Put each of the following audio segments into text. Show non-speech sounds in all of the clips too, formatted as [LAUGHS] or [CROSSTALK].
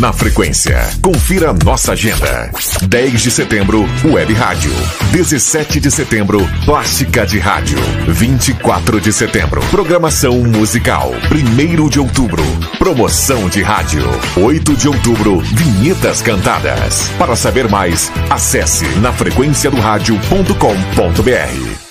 na frequência. Confira nossa agenda. 10 de setembro, Web Rádio. 17 de setembro, Plástica de Rádio. 24 de setembro, programação musical. 1 de outubro, promoção de rádio. 8 de outubro, vinhetas cantadas. Para saber mais, acesse na frequência do rádio.com.br.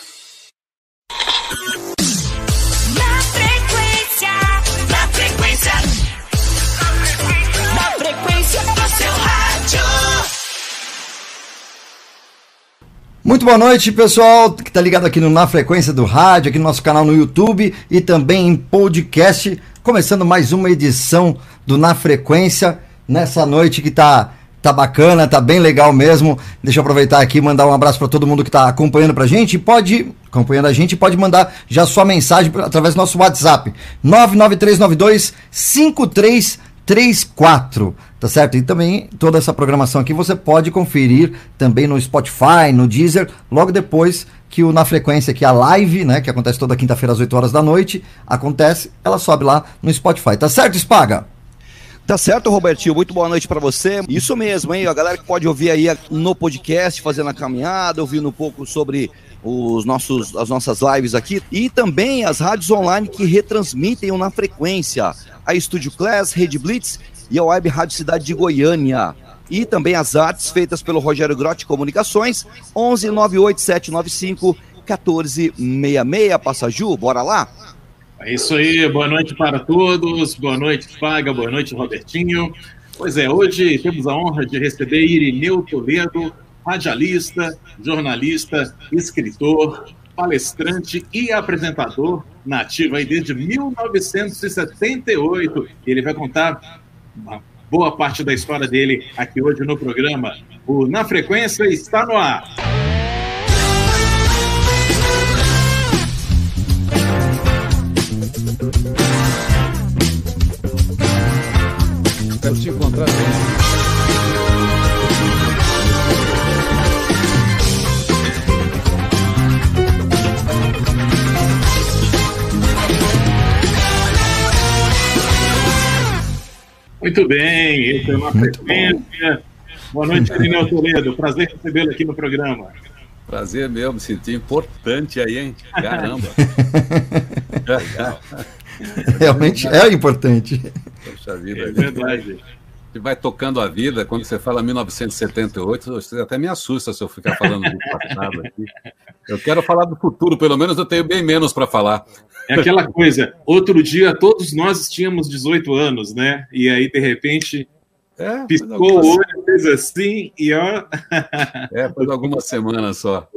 Muito boa noite, pessoal que está ligado aqui no Na Frequência do Rádio, aqui no nosso canal no YouTube e também em podcast. Começando mais uma edição do Na Frequência, nessa noite que tá, tá bacana, tá bem legal mesmo. Deixa eu aproveitar aqui e mandar um abraço para todo mundo que está acompanhando pra gente. Pode, acompanhando a gente, pode mandar já sua mensagem através do nosso WhatsApp: 99392 5334 tá certo? E também toda essa programação aqui você pode conferir também no Spotify, no Deezer, logo depois que o Na Frequência, que é a live, né, que acontece toda quinta-feira às 8 horas da noite, acontece, ela sobe lá no Spotify. Tá certo, Spaga? Tá certo, Robertinho. Muito boa noite para você. Isso mesmo, hein? A galera que pode ouvir aí no podcast, fazendo a caminhada, ouvindo um pouco sobre os nossos, as nossas lives aqui e também as rádios online que retransmitem na frequência. A Estúdio Class, Rede Blitz e a Web Rádio Cidade de Goiânia. E também as artes feitas pelo Rogério Grotti Comunicações, 11 98795 1466. Passaju, bora lá? É isso aí, boa noite para todos, boa noite, Paga, boa noite, Robertinho. Pois é, hoje temos a honra de receber Irineu Toledo, radialista, jornalista, escritor, palestrante e apresentador nativo aí desde 1978. Ele vai contar uma boa parte da história dele aqui hoje no programa. O Na Frequência está no ar. Muito bem, esse é uma frequência. Boa noite, Irineu Toledo. Prazer recebê-lo aqui no programa. Prazer mesmo, me senti importante aí, hein? Caramba. [LAUGHS] Realmente é importante. Poxa vida. É verdade. Você vai tocando a vida, quando você fala 1978, você até me assusta se eu ficar falando do passado aqui. Eu quero falar do futuro, pelo menos eu tenho bem menos para falar. É aquela coisa, outro dia todos nós tínhamos 18 anos, né? E aí, de repente, é, piscou o olho, fez assim e ó. [LAUGHS] É, foi algumas semanas só.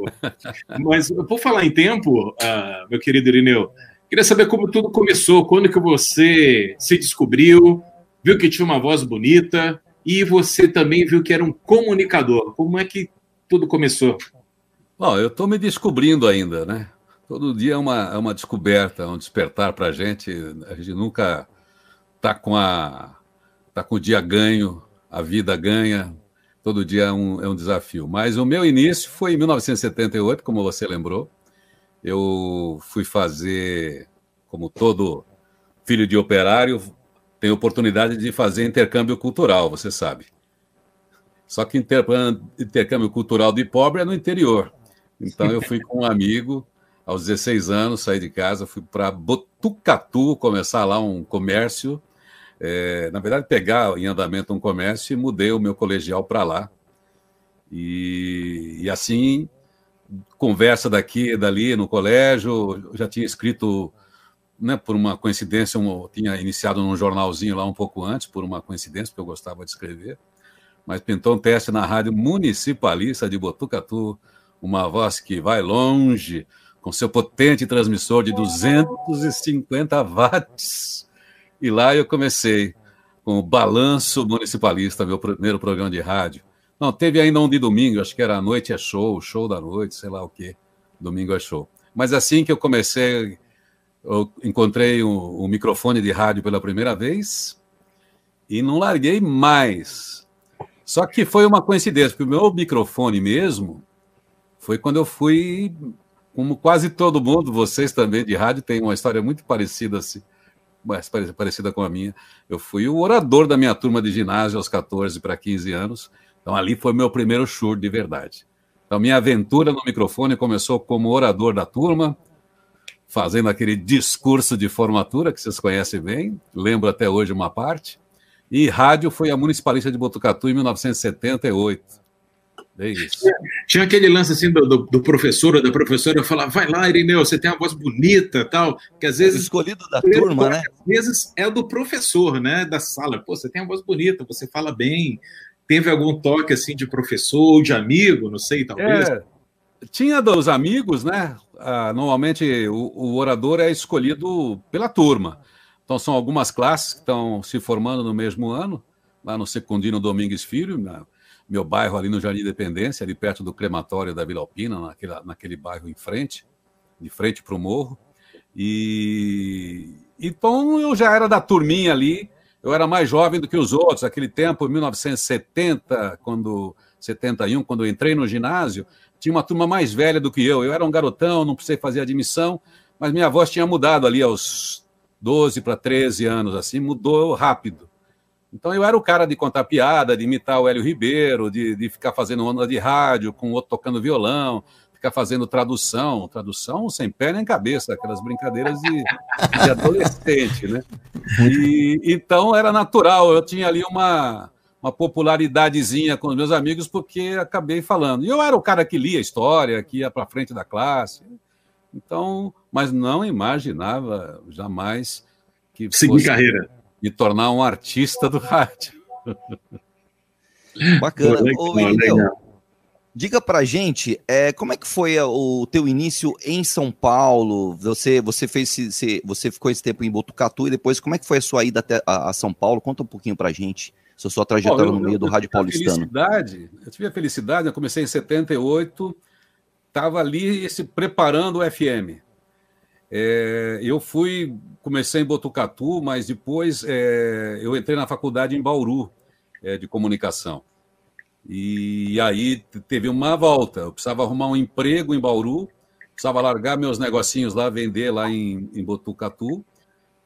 Mas por falar em tempo, uh, meu querido Irineu, queria saber como tudo começou, quando que você se descobriu, viu que tinha uma voz bonita e você também viu que era um comunicador. Como é que tudo começou? Bom, eu estou me descobrindo ainda, né? Todo dia é uma, é uma descoberta, um despertar para a gente. A gente nunca está com, a, tá com o dia ganho, a vida ganha. Todo dia é um, é um desafio. Mas o meu início foi em 1978, como você lembrou. Eu fui fazer, como todo filho de operário, tem oportunidade de fazer intercâmbio cultural, você sabe. Só que intercâmbio cultural de pobre é no interior. Então eu fui com um amigo, aos 16 anos, saí de casa, fui para Botucatu começar lá um comércio. É, na verdade, pegar em andamento um comércio e mudei o meu colegial para lá. E, e, assim, conversa daqui e dali no colégio, já tinha escrito né, por uma coincidência, um, tinha iniciado num jornalzinho lá um pouco antes, por uma coincidência, porque eu gostava de escrever, mas pintou um teste na rádio municipalista de Botucatu, uma voz que vai longe, com seu potente transmissor de 250 watts. E lá eu comecei com o Balanço Municipalista, meu primeiro programa de rádio. Não, teve ainda um de domingo, acho que era a Noite é Show, Show da Noite, sei lá o quê. Domingo é Show. Mas assim que eu comecei eu encontrei um, um, microfone de rádio pela primeira vez e não larguei mais. Só que foi uma coincidência, porque o meu microfone mesmo foi quando eu fui, como quase todo mundo, vocês também de rádio têm uma história muito parecida assim, parecida com a minha. Eu fui o orador da minha turma de ginásio aos 14 para 15 anos. Então ali foi meu primeiro show de verdade. Então minha aventura no microfone começou como orador da turma, fazendo aquele discurso de formatura que vocês conhecem bem, lembro até hoje uma parte. E rádio foi a municipalista de Botucatu em 1978. É isso. Tinha aquele lance assim do, do, do professor ou da professora falar: vai lá, Irineu, você tem uma voz bonita tal. Que às vezes. escolhido da turma, né? Às vezes é do professor, né? Da sala. Pô, você tem uma voz bonita, você fala bem. Teve algum toque assim de professor ou de amigo, não sei, talvez. É, tinha dos amigos, né? Ah, normalmente o, o orador é escolhido pela turma. Então são algumas classes que estão se formando no mesmo ano, lá no Secundino Domingues Filho, na, meu bairro ali no Jardim Independência, ali perto do crematório da Vila Alpina, naquele, naquele bairro em frente, de frente para o morro. E então eu já era da turminha ali, eu era mais jovem do que os outros. Aquele tempo, 1970, quando 71, quando eu entrei no ginásio, tinha uma turma mais velha do que eu. Eu era um garotão, não precisei fazer admissão, mas minha voz tinha mudado ali aos 12 para 13 anos, assim, mudou rápido. Então eu era o cara de contar piada, de imitar o Hélio Ribeiro, de, de ficar fazendo onda de rádio, com o outro tocando violão, ficar fazendo tradução, tradução sem pé nem cabeça, aquelas brincadeiras de, de adolescente, né? E, então era natural, eu tinha ali uma, uma popularidadezinha com os meus amigos, porque acabei falando. E eu era o cara que lia história, que ia para frente da classe. Então, mas não imaginava jamais que seguir fosse... carreira me tornar um artista do rádio. [LAUGHS] Bacana. Ô, Irineu, diga pra gente, é, como é que foi o teu início em São Paulo? Você, você fez você ficou esse tempo em Botucatu e depois como é que foi a sua ida até a, a São Paulo? Conta um pouquinho pra gente. Sua, sua trajetória no meio do rádio paulistano. Felicidade, eu tive a felicidade, eu comecei em 78, estava ali se preparando o FM. É, eu fui, comecei em Botucatu, mas depois é, eu entrei na faculdade em Bauru, é, de comunicação. E aí teve uma volta. Eu precisava arrumar um emprego em Bauru, precisava largar meus negocinhos lá, vender lá em, em Botucatu.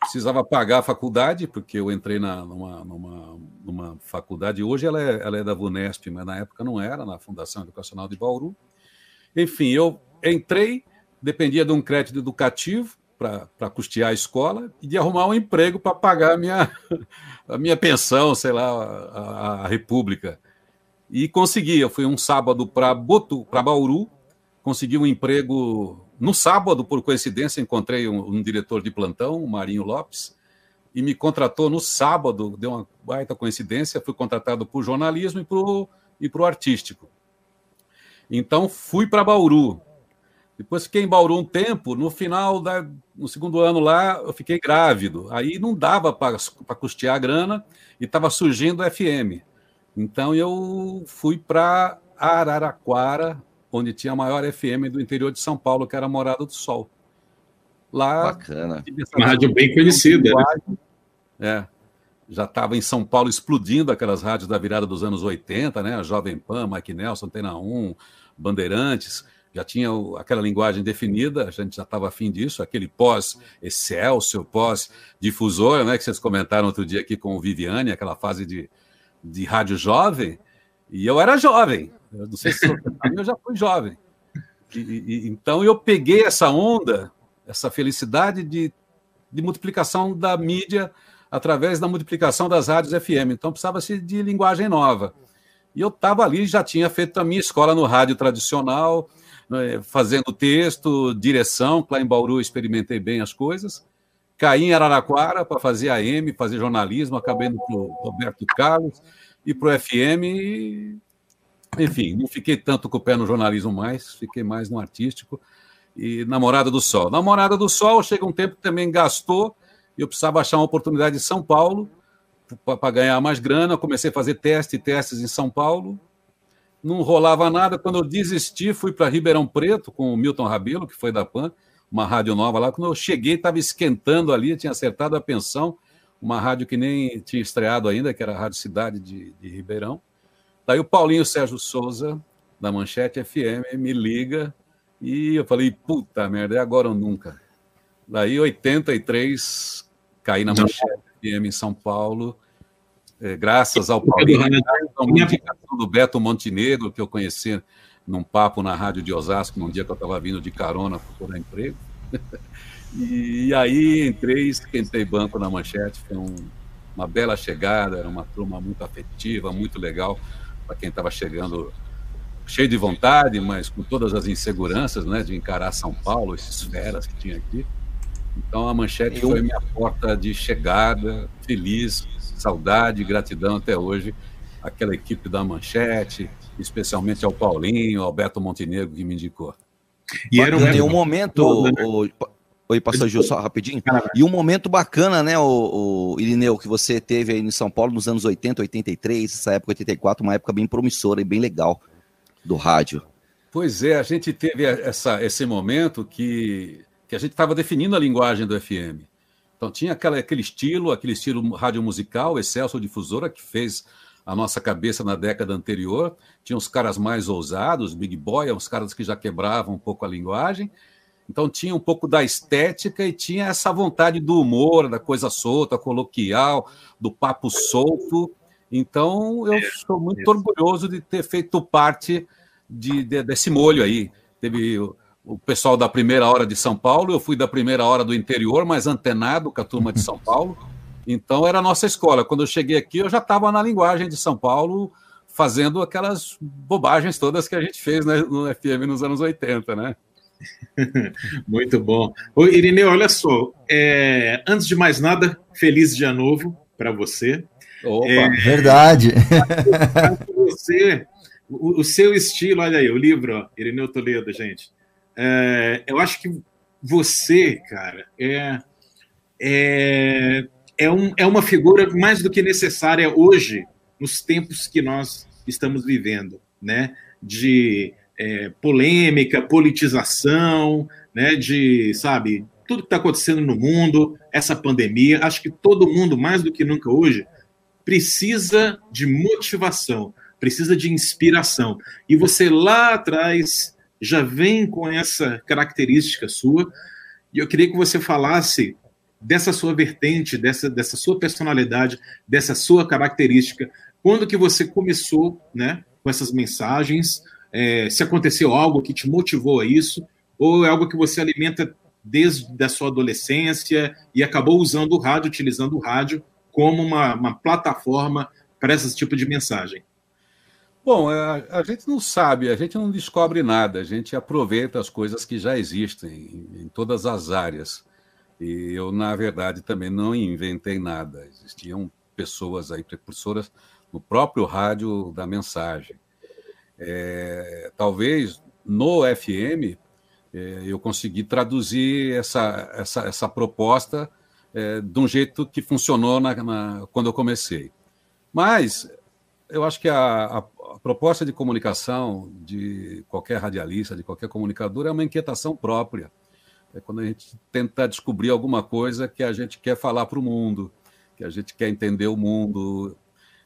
Precisava pagar a faculdade, porque eu entrei na, numa, numa, numa faculdade. Hoje ela é, ela é da VUNESP, mas na época não era, na Fundação Educacional de Bauru. Enfim, eu entrei, dependia de um crédito educativo para custear a escola e de arrumar um emprego para pagar a minha, [LAUGHS] a minha pensão, sei lá, a, a República. E consegui. Eu fui um sábado para Bauru, consegui um emprego no sábado, por coincidência, encontrei um, um, diretor de plantão, o Marinho Lopes, e me contratou no sábado, deu uma baita coincidência, fui contratado por jornalismo e para o artístico. Então fui para Bauru. Depois fiquei em Bauru um tempo, no final, da, no segundo ano lá, eu fiquei grávido. Aí não dava para custear a grana e estava surgindo o FM. Então eu fui para Araraquara, onde tinha a maior FM do interior de São Paulo, que era Morada do Sol. Lá. Bacana. Uma rádio bem conhecida. Né? É. Já estava em São Paulo explodindo aquelas rádios da virada dos anos 80, né? A Jovem Pan, Mike Nelson, Antena 1, Bandeirantes já tinha aquela linguagem definida, a gente já estava afim disso, aquele pós-Excelsior, pós-difusora, né, que vocês comentaram outro dia aqui com o Viviane, aquela fase de, de rádio jovem, e eu era jovem, eu não sei se eu já fui jovem. E, e, então eu peguei essa onda, essa felicidade de, de multiplicação da mídia através da multiplicação das rádios FM. Então precisava-se de linguagem nova. E eu estava ali, já tinha feito a minha escola no rádio tradicional, né, fazendo texto, direção, lá em Bauru experimentei bem as coisas. Caí em Araraquara para fazer AM, fazer jornalismo, acabei indo para o Roberto Carlos e para o FM. E, enfim, não fiquei tanto com o pé no jornalismo mais, fiquei mais no artístico. E Namorada do Sol. Namorada do Sol, chega um tempo que também gastou, eu precisava achar uma oportunidade em São Paulo para ganhar mais grana. Comecei a fazer teste, testes em São Paulo não rolava nada. Quando eu desisti, fui para Ribeirão Preto com o Milton Rabelo, que foi da PAN, uma rádio nova lá. Quando eu cheguei, estava esquentando ali, tinha acertado a pensão, uma rádio que nem tinha estreado ainda, que era a Rádio Cidade de, de Ribeirão. Daí o Paulinho Sérgio Souza, da Manchete FM, me liga e eu falei, puta merda, é agora ou nunca. Daí, 83, caí na Manchete FM em São Paulo, é, graças ao Paulinho, uma indicação do Beto Montenegro, que eu conheci num papo na rádio de Osasco, num dia que eu estava vindo de carona para procurar emprego. [LAUGHS] e aí entrei, esquentei banco na Manchete, foi um, uma bela chegada, era uma turma muito afetiva, muito legal para quem estava chegando cheio de vontade, mas com todas as inseguranças, né, de encarar São Paulo, esses feras que tinha aqui. Então a Manchete Eu... foi minha porta de chegada, feliz, saudade, gratidão até hoje aquela equipe da Manchete, especialmente ao Paulinho, ao Beto Montenegro que me indicou. E era um, um momento, o, Oi, pastor Gil, só rapidinho. E um momento bacana, né, o, o, Irineu, que você teve aí em São Paulo nos anos 80, 83, essa época 84, uma época bem promissora e bem legal do rádio. Pois é, a gente teve essa, esse momento que, que a gente estava definindo a linguagem do FM. Então tinha aquela, aquele estilo, aquele estilo rádio musical, Excelso Difusora, que fez a nossa cabeça na década anterior. Tinha os caras mais ousados, Big Boy, uns caras que já quebravam um pouco a linguagem. Então tinha um pouco da estética e tinha essa vontade do humor, da coisa solta, coloquial, do papo solto. Então eu sou muito orgulhoso de ter feito parte de, de, desse molho aí. Teve o, o pessoal da primeira hora de São Paulo, eu fui da primeira hora do interior, mas antenado com a turma de São Paulo. Então era a nossa escola. Quando eu cheguei aqui, eu já estava na linguagem de São Paulo, fazendo aquelas bobagens todas que a gente fez né, no FM nos anos 80, né? [LAUGHS] Muito bom. Ô, Irineu, olha só. É, antes de mais nada, feliz dia novo para você. Opa, é, verdade. [LAUGHS] Você, o, o, seu estilo, olha aí, o livro, ó, Irineu Toledo, gente. É, eu acho que você, cara, é, é, é, um, é uma figura mais do que necessária hoje, nos tempos que nós estamos vivendo, né? De é, polêmica, politização, né, de, sabe, tudo que está acontecendo no mundo, essa pandemia. Acho que todo mundo, mais do que nunca hoje, precisa de motivação, precisa de inspiração. E você lá atrás já vem com essa característica sua. E eu queria que você falasse dessa sua vertente, dessa, dessa sua personalidade, dessa sua característica. Quando que você começou, né, com essas mensagens? É, se aconteceu algo que te motivou a isso, ou é algo que você alimenta desde a sua adolescência e acabou usando o rádio, utilizando o rádio como uma, uma plataforma para esse tipo de mensagem? Bom, a, a, gente não sabe, a gente não descobre nada, a gente aproveita as coisas que já existem em, em todas as áreas. E eu, na verdade, também não inventei nada. Existiam pessoas aí, precursoras, no próprio rádio da mensagem. É, talvez no FM é, eu consegui traduzir essa, essa, essa proposta é, de um jeito que funcionou na, na, quando eu comecei. Mas eu acho que a, a, a, proposta de comunicação de qualquer radialista, de qualquer comunicador, é uma inquietação própria. É quando a gente tenta descobrir alguma coisa que a gente quer falar para o mundo, que a gente quer entender o mundo.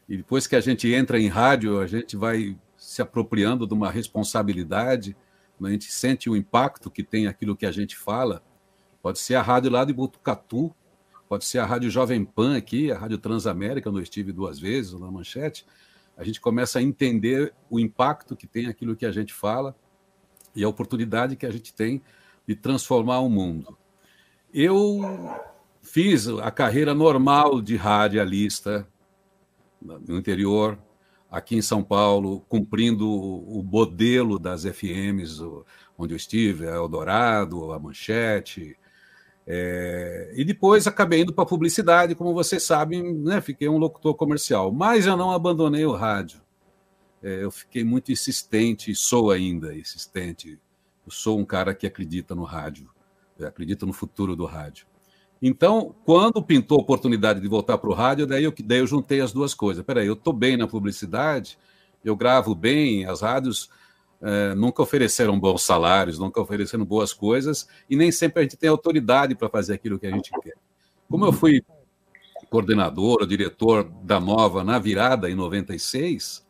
E depois que a gente entra em rádio, a gente vai se apropriando de uma responsabilidade, a gente sente o impacto que tem aquilo que a gente fala. Pode ser a rádio lá de Botucatu, pode ser a rádio Jovem Pan aqui, a rádio Transamérica, onde eu estive duas vezes na Manchete. A gente começa a entender o impacto que tem aquilo que a gente fala e a oportunidade que a gente tem de transformar o mundo. Eu fiz a carreira normal de radialista no interior, aqui em São Paulo, cumprindo o modelo das FMs onde eu estive, a Eldorado, a Manchete. É, e depois acabei indo para a publicidade, como vocês sabem, né, fiquei um locutor comercial. Mas eu não abandonei o rádio. É, eu fiquei muito insistente, e sou ainda insistente. Eu sou um cara que acredita no rádio, acredita no futuro do rádio. Então, quando pintou a oportunidade de voltar para o rádio, daí eu, daí eu juntei as duas coisas. Peraí, eu estou bem na publicidade, eu gravo bem, as rádios é, nunca ofereceram bons salários, nunca ofereceram boas coisas, e nem sempre a gente tem autoridade para fazer aquilo que a gente quer. Como eu fui coordenador, diretor da Nova na virada em 96,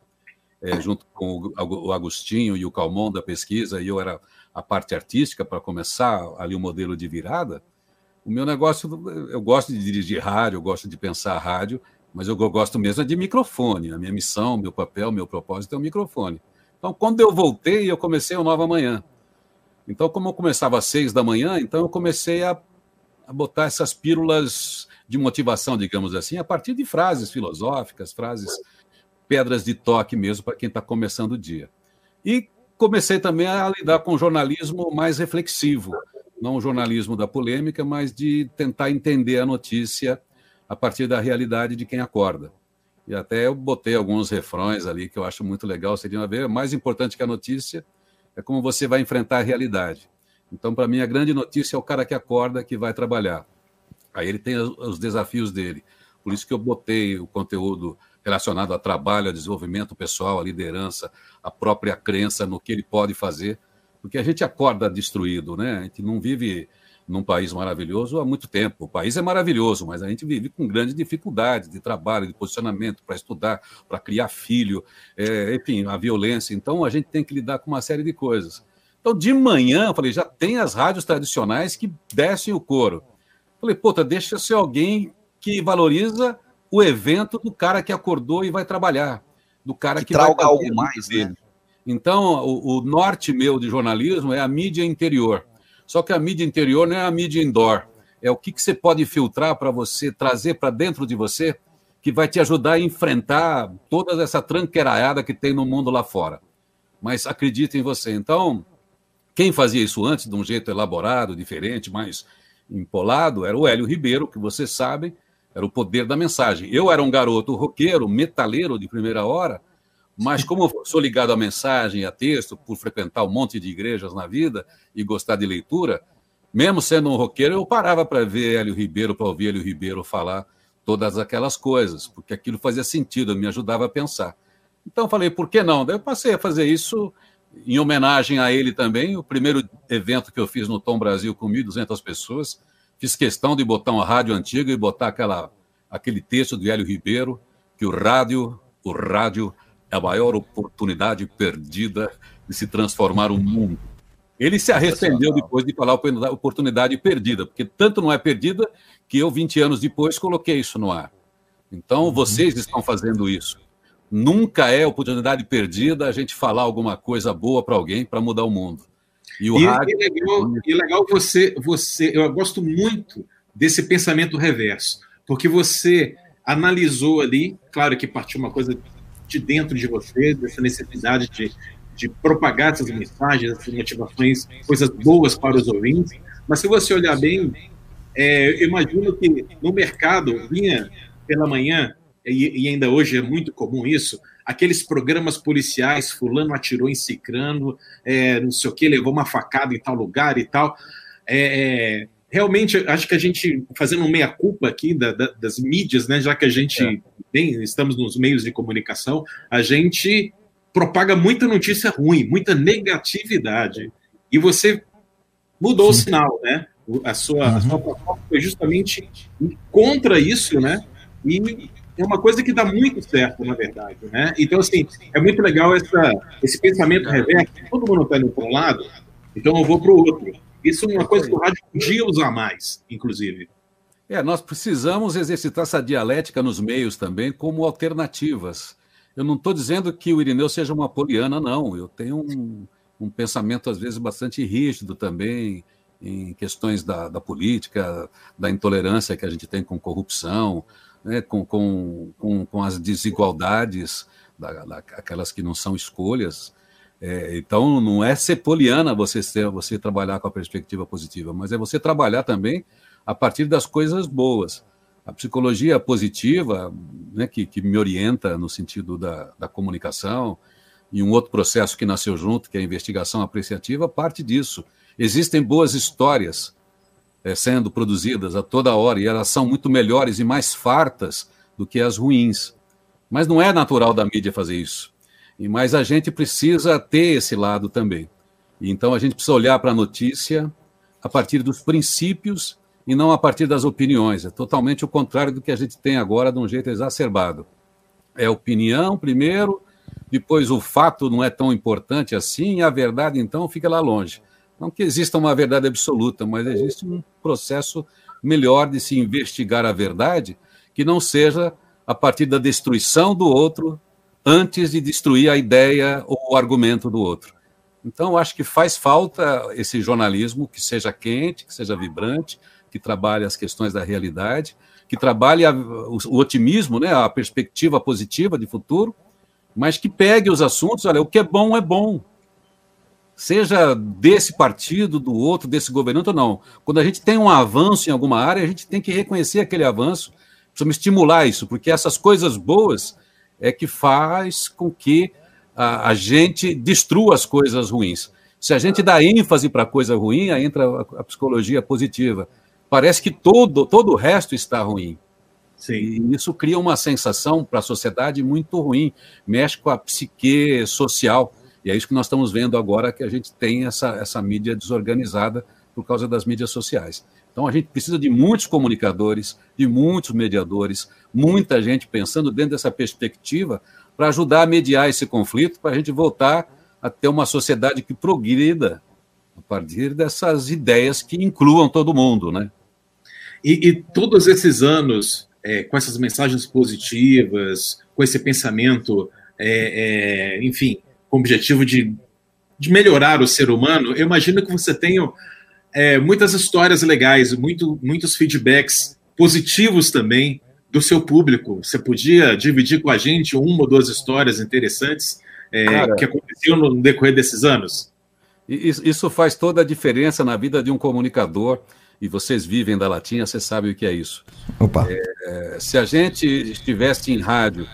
é, junto com o Agostinho e o Calmon da pesquisa, e eu era a parte artística para começar ali o modelo de virada, O meu negócio, eu gosto de dirigir rádio, eu gosto de pensar rádio, mas eu gosto mesmo é de microfone. A minha missão, meu papel, meu propósito é o microfone. Então, quando eu voltei, eu comecei o Nova Manhã. Então, como eu começava às seis da manhã, então eu comecei a, a botar essas pílulas de motivação, digamos assim, a partir de frases filosóficas, frases pedras de toque mesmo para quem está começando o dia. E comecei também a lidar com jornalismo mais reflexivo, não o jornalismo da polêmica, mas de tentar entender a notícia a partir da realidade de quem acorda. E até eu botei alguns refrões ali que eu acho muito legal, seriam a ver, mais importante que a notícia é como você vai enfrentar a realidade. Então, para mim, a grande notícia é o cara que acorda, que vai trabalhar. Aí ele tem os desafios dele. Por isso que eu botei o conteúdo relacionado a trabalho, a desenvolvimento pessoal, a liderança, a própria crença no que ele pode fazer, porque a gente acorda destruído, né? A gente não vive num país maravilhoso há muito tempo. O país é maravilhoso, mas a gente vive com grandes dificuldades de trabalho, de posicionamento, para estudar, para criar filho, é, enfim, a violência. Então a gente tem que lidar com uma série de coisas. Então, de manhã, eu falei, já tem as rádios tradicionais que descem o couro. Falei, puta, deixa ser alguém que valoriza o evento do cara que acordou e vai trabalhar, do cara que, que traga algo mais, né? dele. Né? Então, o, o norte meu de jornalismo é a mídia interior. Só que a mídia interior não é a mídia indoor. É o que, que você pode filtrar para você trazer para dentro de você que vai te ajudar a enfrentar toda essa tranqueiraiada que tem no mundo lá fora. Mas acredite em você. Então, quem fazia isso antes de um jeito elaborado, diferente, mais empolado, era o Hélio Ribeiro, que vocês sabem, era o poder da mensagem. Eu era um garoto roqueiro, metaleiro de primeira hora, mas como eu sou ligado à mensagem e a texto, por frequentar um monte de igrejas na vida e gostar de leitura, mesmo sendo um roqueiro, eu parava para ver Hélio Ribeiro, para ouvir Hélio Ribeiro falar todas aquelas coisas, porque aquilo fazia sentido, me ajudava a pensar. Então falei, por que não? Daí eu passei a fazer isso em homenagem a ele também. O primeiro evento que eu fiz no Tom Brasil com 1.200 pessoas, fiz questão de botar uma rádio antiga e botar aquela, aquele texto do Hélio Ribeiro, que o rádio, o rádio é a maior oportunidade perdida de se transformar o mundo. Ele se arrependeu depois de falar oportunidade perdida, porque tanto não é perdida que eu, 20 anos depois, coloquei isso no ar. Então, uhum. vocês estão fazendo isso. Nunca é oportunidade perdida a gente falar alguma coisa boa para alguém para mudar o mundo. E o e, rádio. E legal, e legal você, você. Eu gosto muito desse pensamento reverso, porque você analisou ali, claro que partiu uma coisa de dentro de você, dessa necessidade de, de propagar essas mensagens, essas motivações, coisas boas para os ouvintes. Mas se você olhar bem, é, eu imagino que no mercado vinha pela manhã, e, e, ainda hoje é muito comum isso, aqueles programas policiais, fulano atirou em cicrano, é, não sei o que, levou uma facada em tal lugar e tal. É, é realmente, acho que a gente, fazendo um meia-culpa aqui da, da, das mídias, né, já que a gente é. tem, estamos nos meios de comunicação, a gente propaga muita notícia ruim, muita negatividade. E você mudou Sim. o sinal, né? A sua, uhum. a sua proposta foi justamente contra isso, né? E é uma coisa que dá muito certo, na verdade, né? Então, assim, é muito legal essa, esse pensamento reverso. Todo mundo está indo para um lado, então eu vou para o outro. Isso é uma coisa que o rádio podia usar mais, inclusive. É, nós precisamos exercitar essa dialética nos meios também como alternativas. Eu não estou dizendo que o Irineu seja uma poliana, não. Eu tenho um, um pensamento, às vezes, bastante rígido também em questões da, da, política, da intolerância que a gente tem com corrupção, né, com, com, com, com as desigualdades, da, da, aquelas que não são escolhas. É, então, não é ser poliana você, ser, você trabalhar com a perspectiva positiva, mas é você trabalhar também a partir das coisas boas. A psicologia positiva, né, que, que me orienta no sentido da, da comunicação, e um outro processo que nasceu junto, que é a investigação apreciativa, parte disso. Existem boas histórias é, sendo produzidas a toda hora, e elas são muito melhores e mais fartas do que as ruins. Mas não é natural da mídia fazer isso. Mas a gente precisa ter esse lado também. Então a gente precisa olhar para a notícia a partir dos princípios e não a partir das opiniões. É totalmente o contrário do que a gente tem agora de um jeito exacerbado. É opinião primeiro, depois o fato não é tão importante assim, e a verdade então fica lá longe. Não que exista uma verdade absoluta, mas existe um processo melhor de se investigar a verdade, que não seja a partir da destruição do outro antes de destruir a ideia ou o argumento do outro. Então, acho que faz falta esse jornalismo que seja quente, que seja vibrante, que trabalhe as questões da realidade, que trabalhe a, o, o, otimismo, né, a perspectiva positiva de futuro, mas que pegue os assuntos, olha, o que é bom é bom. Seja desse partido, do outro, desse governante ou não. Quando a gente tem um avanço em alguma área, a gente tem que reconhecer aquele avanço, precisamos estimular isso, porque essas coisas boas é que faz com que a, a gente destrua as coisas ruins. Se a gente dá ênfase para a coisa ruim, aí entra a, a, psicologia positiva. Parece que todo, todo o resto está ruim. Sim. E isso cria uma sensação para a sociedade muito ruim, mexe com a psique social. E é isso que nós estamos vendo agora, que a gente tem essa, essa mídia desorganizada por causa das mídias sociais. Então a gente precisa de muitos comunicadores, de muitos mediadores, muita gente pensando dentro dessa perspectiva para ajudar a mediar esse conflito, para a gente voltar a ter uma sociedade que progrida a partir dessas ideias que incluam todo mundo, né? E, e todos esses anos, é, com essas mensagens positivas, com esse pensamento, é, é, enfim, com o objetivo de, de melhorar o ser humano, eu imagino que você tenha é, muitas histórias legais, muito, muitos feedbacks positivos também do seu público. Você podia dividir com a gente uma ou duas histórias interessantes é, Cara, que aconteciam no decorrer desses anos? Isso faz toda a diferença na vida de um comunicador. E vocês vivem da latinha, você sabe o que é isso. Opa. É, se a gente estivesse em rádio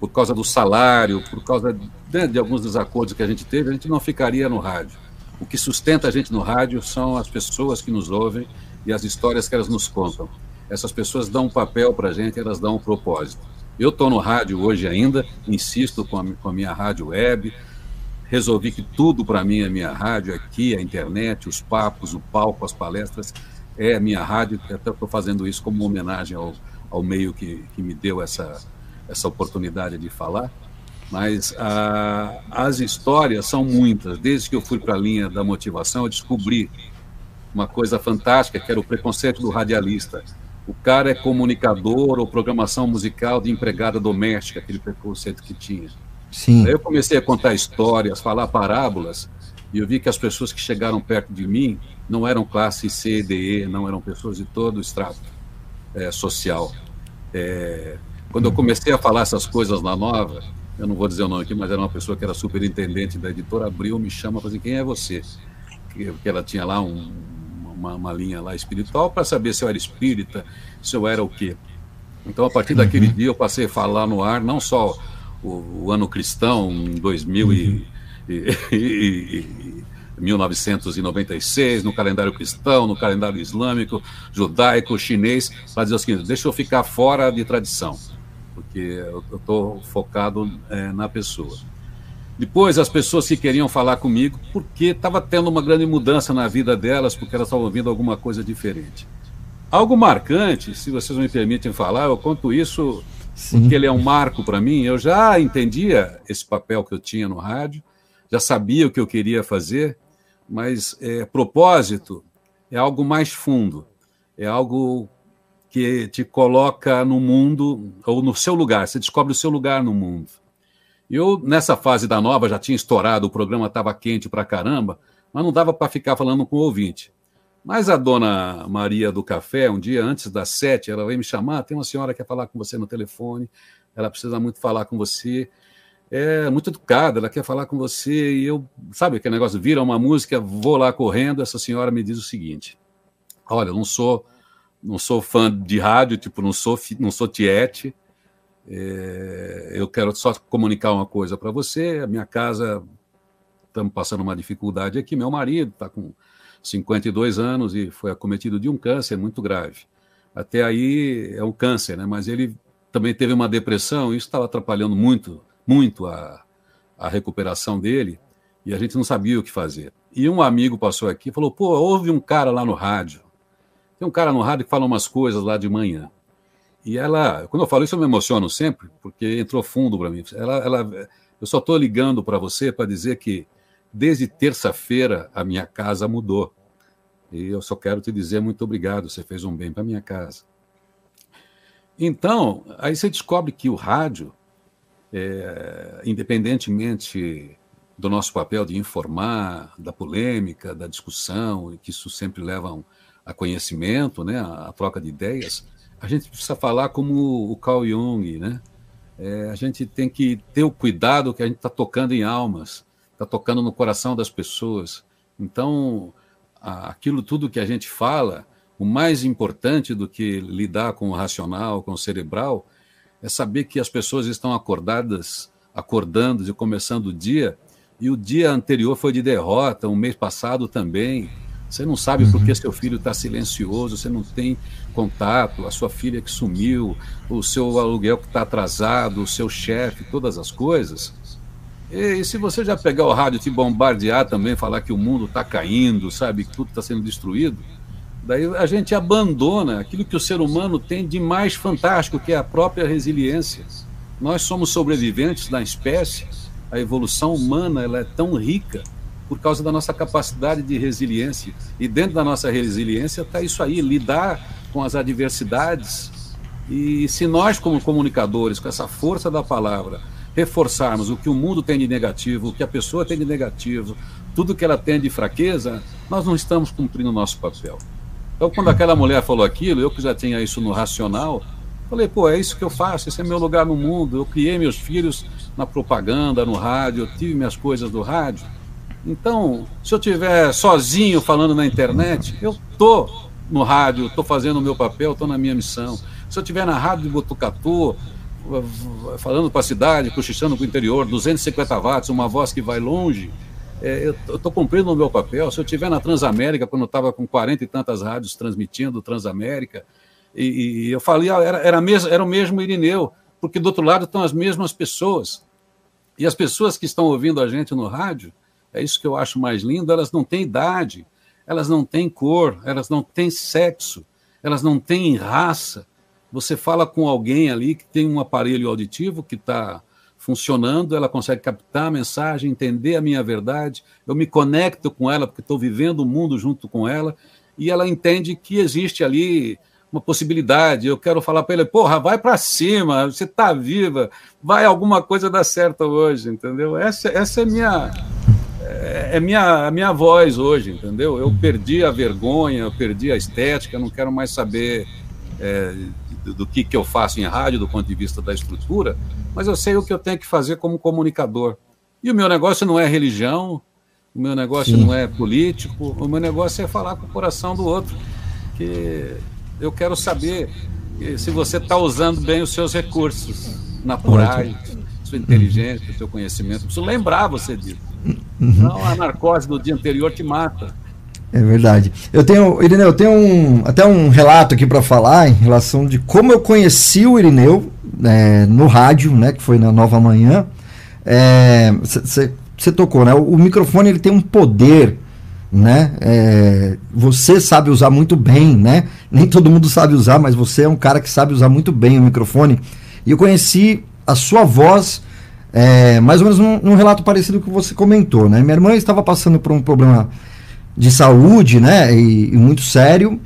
por causa do salário, por causa de, né, de alguns desacordos que a gente teve, a gente não ficaria no rádio. O que sustenta a gente no rádio são as pessoas que nos ouvem e as histórias que elas nos contam essas pessoas dão um papel para a gente, elas dão um propósito. Eu estou no rádio hoje ainda, insisto com a, com a minha rádio web, resolvi que tudo para mim é minha rádio, aqui a internet, os papos, o palco, as palestras, é minha rádio, até estou fazendo isso como homenagem ao, ao meio que, que me deu essa, essa oportunidade de falar. Mas a, as histórias são muitas. Desde que eu fui para a linha da motivação, eu descobri uma coisa fantástica, que era o preconceito do radialista o cara é comunicador ou programação musical de empregada doméstica, aquele preconceito que tinha. Sim. Aí eu comecei a contar histórias, falar parábolas, e eu vi que as pessoas que chegaram perto de mim não eram classe C, D, E, não eram pessoas de todo o extrato é, social. É, quando eu comecei a falar essas coisas na Nova, eu não vou dizer o nome aqui, mas era uma pessoa que era superintendente da editora, abriu, me chama para dizer quem é você? Porque ela tinha lá um, uma, uma linha lá espiritual para saber se eu era espírita, se eu era o quê. Então, a partir uhum. daquele dia, eu passei a falar no ar não só o, o ano cristão, em 2000 uhum. e, e, e, 1996, no calendário cristão, no calendário islâmico, judaico, chinês, para dizer o seguinte: deixa eu ficar fora de tradição, porque eu estou focado é, na pessoa. Depois, as pessoas que queriam falar comigo, porque estava tendo uma grande mudança na vida delas, porque elas estavam ouvindo alguma coisa diferente. Algo marcante, se vocês me permitem falar, eu conto isso Sim. porque ele é um marco para mim. Eu já entendia esse papel que eu tinha no rádio, já sabia o que eu queria fazer, mas é, propósito é algo mais fundo, é algo que te coloca no mundo, ou no seu lugar, você descobre o seu lugar no mundo. Eu, nessa fase da nova, já tinha estourado, o programa estava quente pra caramba, mas não dava para ficar falando com o ouvinte. Mas a dona Maria do Café, um dia antes das sete, ela veio me chamar, tem uma senhora que quer falar com você no telefone, ela precisa muito falar com você, é muito educada, ela quer falar com você, e eu, sabe aquele negócio, vira uma música, vou lá correndo, essa senhora me diz o seguinte, olha, não sou não sou fã de rádio, tipo, não sou, não sou tiete, é, eu quero só comunicar uma coisa para você. A minha casa, estamos passando uma dificuldade aqui. Meu marido está com 52 anos e foi acometido de um câncer muito grave. Até aí é um câncer, né? mas ele também teve uma depressão e isso estava atrapalhando muito, muito a, a recuperação dele e a gente não sabia o que fazer. E um amigo passou aqui e falou: pô, houve um cara lá no rádio. Tem um cara no rádio que fala umas coisas lá de manhã. E ela, quando eu falo isso, eu me emociono sempre, porque entrou fundo para mim. Ela, ela, eu só estou ligando para você para dizer que desde terça-feira a minha casa mudou. E eu só quero te dizer muito obrigado, você fez um bem para minha casa. Então, aí você descobre que o rádio, é, independentemente do nosso papel de informar, da polêmica, da discussão, que isso sempre leva a, um, a conhecimento, né, a, troca de ideias, a gente precisa falar como o Carl Jung, né? É, a gente tem que ter o cuidado que a gente está tocando em almas, está tocando no coração das pessoas. Então, a, aquilo tudo que a gente fala, o mais importante do que lidar com o racional, com o cerebral, é saber que as pessoas estão acordadas, acordando e começando o dia e o dia anterior foi de derrota, um mês passado também. Você não sabe por que uhum. seu filho está silencioso, você não tem contato, a sua filha que sumiu, o seu aluguel que está atrasado, o seu chefe, todas as coisas. E, se você já pegar o rádio e te bombardear também, falar que o mundo está caindo, sabe, que tudo está sendo destruído, daí a gente abandona aquilo que o ser humano tem de mais fantástico, que é a própria resiliência. Nós somos sobreviventes da espécie a evolução humana ela é tão rica por causa da nossa capacidade de resiliência. E dentro da nossa resiliência está isso aí, lidar com as adversidades. E se nós, como comunicadores, com essa força da palavra, reforçarmos o que o mundo tem de negativo, o que a pessoa tem de negativo, tudo que ela tem de fraqueza, nós não estamos cumprindo o nosso papel. Então, quando aquela mulher falou aquilo, eu que já tinha isso no racional, Falei, pô, é isso que eu faço, esse é meu lugar no mundo. Eu criei meus filhos na propaganda, no rádio, eu tive minhas coisas do rádio. Então, se eu estiver sozinho falando na internet, eu tô no rádio, estou fazendo o meu papel, estou na minha missão. Se eu estiver na rádio de Botucatu, falando para a cidade, cochichando para o interior, 250 watts, uma voz que vai longe, é, eu estou cumprindo o meu papel. Se eu estiver na Transamérica, quando eu estava com 40 e tantas rádios transmitindo Transamérica, e, e eu falei, ah, era, era, mesmo, era o mesmo Irineu, porque do outro lado estão as mesmas pessoas. E as pessoas que estão ouvindo a gente no rádio, é isso que eu acho mais lindo, elas não têm idade, elas não têm cor, elas não têm sexo, elas não têm raça. Você fala com alguém ali que tem um aparelho auditivo que está funcionando, ela consegue captar a mensagem, entender a minha verdade, eu me conecto com ela porque estou vivendo o mundo junto com ela, e ela entende que existe ali uma possibilidade. Eu quero falar para ele, porra, vai para cima, você está viva, vai alguma coisa dar certo hoje, entendeu? Essa, essa é minha é, é minha a minha voz hoje, entendeu? Eu perdi a vergonha, eu perdi a estética, não quero mais saber é, do, do, que que eu faço em rádio do ponto de vista da estrutura, mas eu sei o que eu tenho que fazer como comunicador. E o meu negócio não é religião, o meu negócio Sim. não é político, o meu negócio é falar com o coração do outro, que eu quero saber se você está usando bem os seus recursos naturais, sua inteligência, seu conhecimento. Preciso lembrar você disso. Uhum. Não, a narcose do dia anterior te mata. É verdade. Eu tenho, Irineu, eu tenho um, até um relato aqui para falar em relação de como eu conheci o Irineu é, no rádio, né, que foi na Nova Manhã. Você é, tocou, né? O, o microfone ele tem um poder né? É, você sabe usar muito bem, né? Nem todo mundo sabe usar, mas você é um cara que sabe usar muito bem o microfone. E eu conheci a sua voz é, mais ou menos num, num, relato parecido que você comentou, né? Minha irmã estava passando por um problema de saúde, né? E, e muito sério.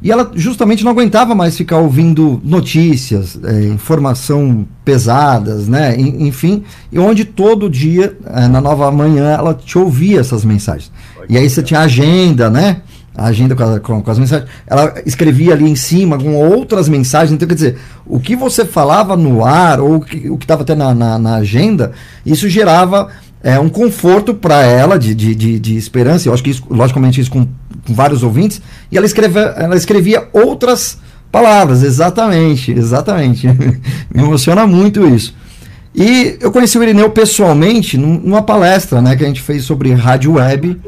E ela justamente não aguentava mais ficar ouvindo notícias, é, informação pesadas, né? Enfim, e onde todo dia, é, na nova manhã, ela te ouvia essas mensagens. E aí você tinha agenda, né? A agenda com, a, com, com, as mensagens. Ela escrevia ali em cima com outras mensagens. Então, quer dizer, o que você falava no ar, ou o que estava até na, na, na agenda, isso gerava é, um conforto para ela de, de, de, de, esperança. Eu acho que isso, logicamente, isso com com vários ouvintes, e ela escrevia, ela escrevia outras palavras, exatamente, exatamente. [LAUGHS] Me emociona muito isso. E eu conheci o Irineu pessoalmente numa palestra né, que a gente fez sobre rádio web.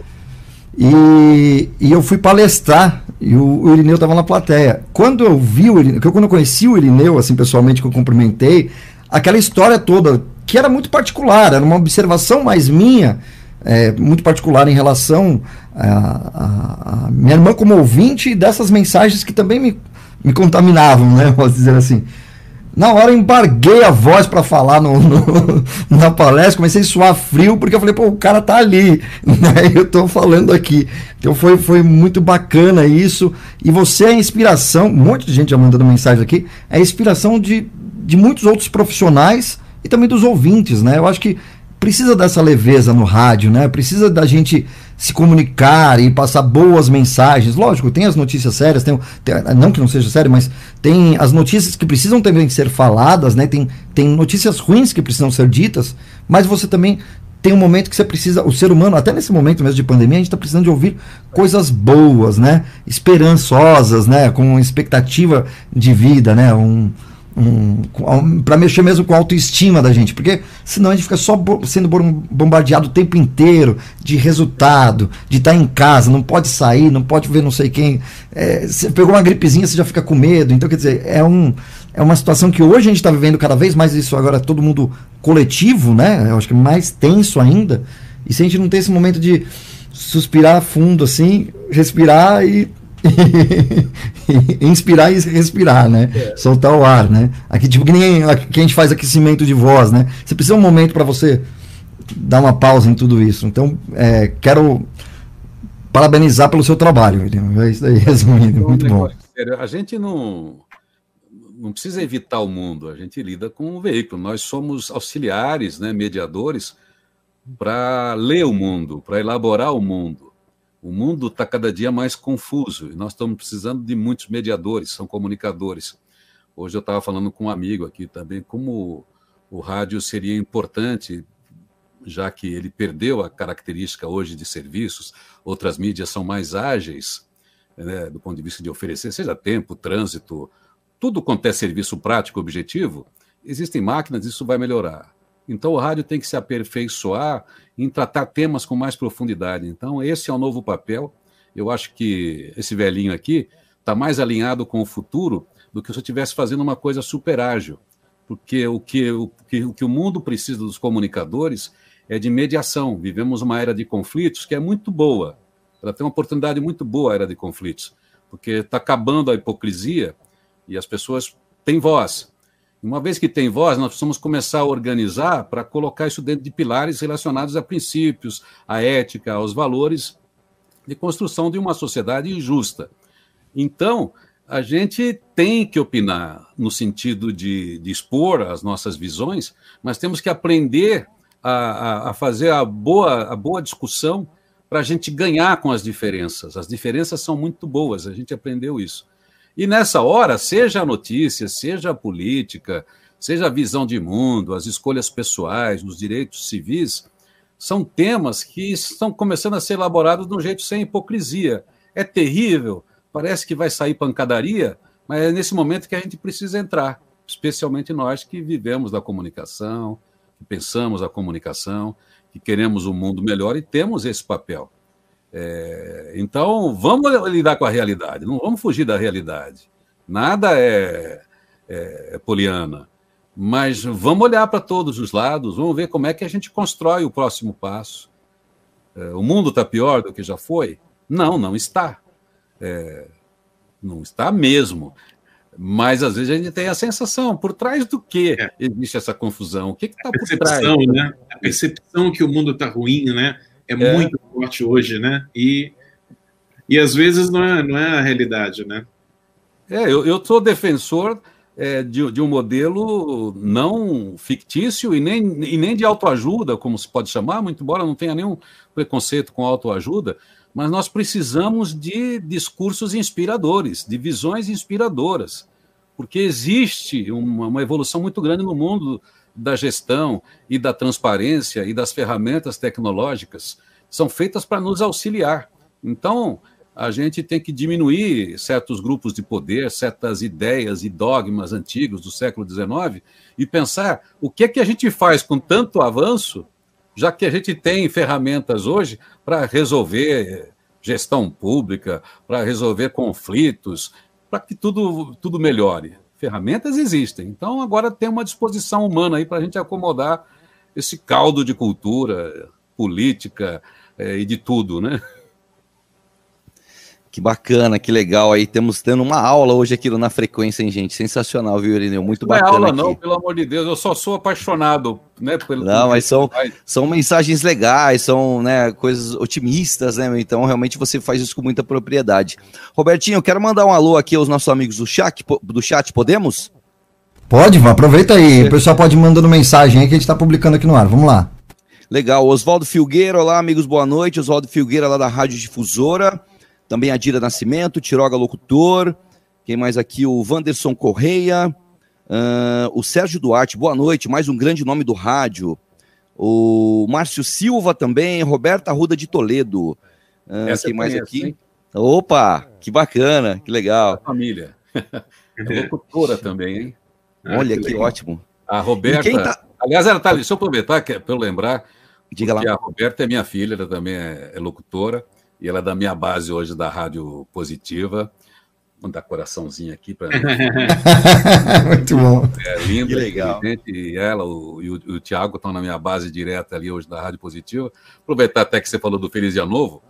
E, e eu fui palestrar e o, o Irineu estava na plateia. Quando eu vi o Irineu, quando eu conheci o Irineu, assim, pessoalmente, que eu cumprimentei, aquela história toda, que era muito particular, era uma observação mais minha, é, muito particular em relação a, a, minha irmã como ouvinte dessas mensagens que também me, me contaminavam, né? [LAUGHS] Posso dizer assim. Na hora eu embarguei a voz para falar no, no, [LAUGHS] na palestra, comecei a suar frio, porque eu falei, pô, o cara tá ali, [LAUGHS] né? Eu tô falando aqui. Então foi, foi muito bacana isso. E você é a inspiração, um monte de gente já mandando mensagem aqui, é a inspiração de, de muitos outros profissionais e também dos ouvintes, né? Eu acho que precisa dessa leveza no rádio, né? Precisa da gente se comunicar e passar boas mensagens. Lógico, tem as notícias sérias, tem, tem, não que não seja sério, mas tem as notícias que precisam também ser faladas, né? Tem, tem notícias ruins que precisam ser ditas, mas você também tem um momento que você precisa, o ser humano, até nesse momento mesmo de pandemia, a gente está precisando de ouvir coisas boas, né? Esperançosas, né? Com expectativa de vida, né? Um, um, para mexer mesmo com a autoestima da gente, porque senão a gente fica só sendo bombardeado o tempo inteiro de resultado, de estar tá em casa, não pode sair, não pode ver não sei quem. É, você pegou uma gripezinha, você já fica com medo. Então, quer dizer, é, um, é uma situação que hoje a gente está vivendo cada vez mais isso agora, todo mundo coletivo, né? Eu acho que é mais tenso ainda. E se a gente não tem esse momento de suspirar fundo assim, respirar e [LAUGHS] inspirar e respirar, né? É. Soltar o ar, né? Aqui, tipo, que nem que a gente faz aquecimento de voz, né? Você precisa de um momento para você dar uma pausa em tudo isso. Então, é, quero parabenizar pelo seu trabalho, William. É isso aí, [LAUGHS] resumindo. Muito bom. A gente não, não precisa evitar o mundo, a gente lida com o veículo. Nós somos auxiliares, né, mediadores, para ler o mundo, para elaborar o mundo. O mundo está cada dia mais confuso e nós estamos precisando de muitos mediadores, são comunicadores. Hoje eu estava falando com um amigo aqui também como o rádio seria importante, já que ele perdeu a característica hoje de serviços, outras mídias são mais ágeis, né, do ponto de vista de oferecer, seja tempo, trânsito, tudo quanto é serviço prático, objetivo, existem máquinas, isso vai melhorar. Então o rádio tem que se aperfeiçoar em tratar temas com mais profundidade. Então esse é o novo papel. Eu acho que esse velhinho aqui está mais alinhado com o futuro do que se eu estivesse fazendo uma coisa super ágil. Porque o que o, que, o que o mundo precisa dos comunicadores é de mediação. Vivemos uma era de conflitos que é muito boa. Ela tem uma oportunidade muito boa, a era de conflitos, porque está acabando a hipocrisia e as pessoas têm voz. Uma vez que tem voz, nós precisamos começar a organizar para colocar isso dentro de pilares relacionados a princípios, à ética, aos valores de construção de uma sociedade justa. Então, a gente tem que opinar no sentido de, de expor as nossas visões, mas temos que aprender a, a, a fazer a boa, a boa discussão para a gente ganhar com as diferenças. As diferenças são muito boas, a gente aprendeu isso. E nessa hora, seja a notícia, seja a política, seja a visão de mundo, as escolhas pessoais, os direitos civis, são temas que estão começando a ser elaborados de um jeito sem hipocrisia. É terrível, parece que vai sair pancadaria, mas é nesse momento que a gente precisa entrar, especialmente nós que vivemos da comunicação, que pensamos a comunicação, que queremos um mundo melhor e temos esse papel. É, então, vamos lidar com a realidade, não vamos fugir da realidade. Nada é, é, é poliana, mas vamos olhar para todos os lados, vamos ver como é que a gente constrói o próximo passo. É, o mundo está pior do que já foi? Não, não está. É, não está mesmo. Mas às vezes a gente tem a sensação, por trás do que é. existe essa confusão? O que está por trás? Né? A percepção que o mundo está ruim, né? É, é, muito forte hoje, né? E, e às vezes não é, não é a realidade, né? É, eu, eu sou defensor é, de, de, um modelo não fictício e nem, e nem de autoajuda, como se pode chamar, muito embora não tenha nenhum preconceito com autoajuda, mas nós precisamos de discursos inspiradores, de visões inspiradoras, porque existe uma, uma evolução muito grande no mundo da gestão e da transparência e das ferramentas tecnológicas são feitas para nos auxiliar. Então, a gente tem que diminuir certos grupos de poder, certas ideias e dogmas antigos do século XIX e pensar o que é que a gente faz com tanto avanço, já que a gente tem ferramentas hoje para resolver gestão pública, para resolver conflitos, para que tudo, tudo melhore ferramentas existem. Então, agora tem uma disposição humana aí para a gente acomodar esse caldo de cultura, política é, e de tudo, né? Que bacana, que legal. Aí temos tendo uma aula hoje aqui Na Frequência, hein, gente? Sensacional, viu, Irineu? Muito não bacana. Não é aula, aqui. não, pelo amor de Deus. Eu só sou apaixonado, né? Pelo não, mas são, são mensagens legais, são né, coisas otimistas, né? Então, realmente você faz isso com muita propriedade. Robertinho, eu quero mandar um alô aqui aos nossos amigos do chat. Do chat podemos? Pode, aproveita aí. O pessoal pode ir mandando mensagem aí que a gente está publicando aqui no ar. Vamos lá. Legal. Oswaldo Filgueira, olá, amigos, boa noite. Oswaldo Filgueira, lá da Rádio Difusora. Também a Dira Nascimento, Tiroga Locutor. Quem mais aqui? O Wanderson Correia. Uh, o Sérgio Duarte, boa noite. Mais um grande nome do rádio. O Márcio Silva também. Roberta Ruda de Toledo. Uh, quem mais aqui? Hein? Opa, que bacana, que legal. família. [LAUGHS] É locutora também, hein? Olha, que, que ótimo. A Roberta. Tá... Aliás, ela tá ali, deixa eu aproveitar, que, para eu lembrar. Diga lá. a Roberta é minha filha, ela também é, é locutora. E ela é da minha base hoje da Rádio Positiva. Vou dar coraçãozinho aqui para mim. [LAUGHS] Muito bom. É linda, que legal. E ela o, e o, o Tiago estão na minha base direta ali hoje da Rádio Positiva. Aproveitar até que você falou do Feliz Dia Novo,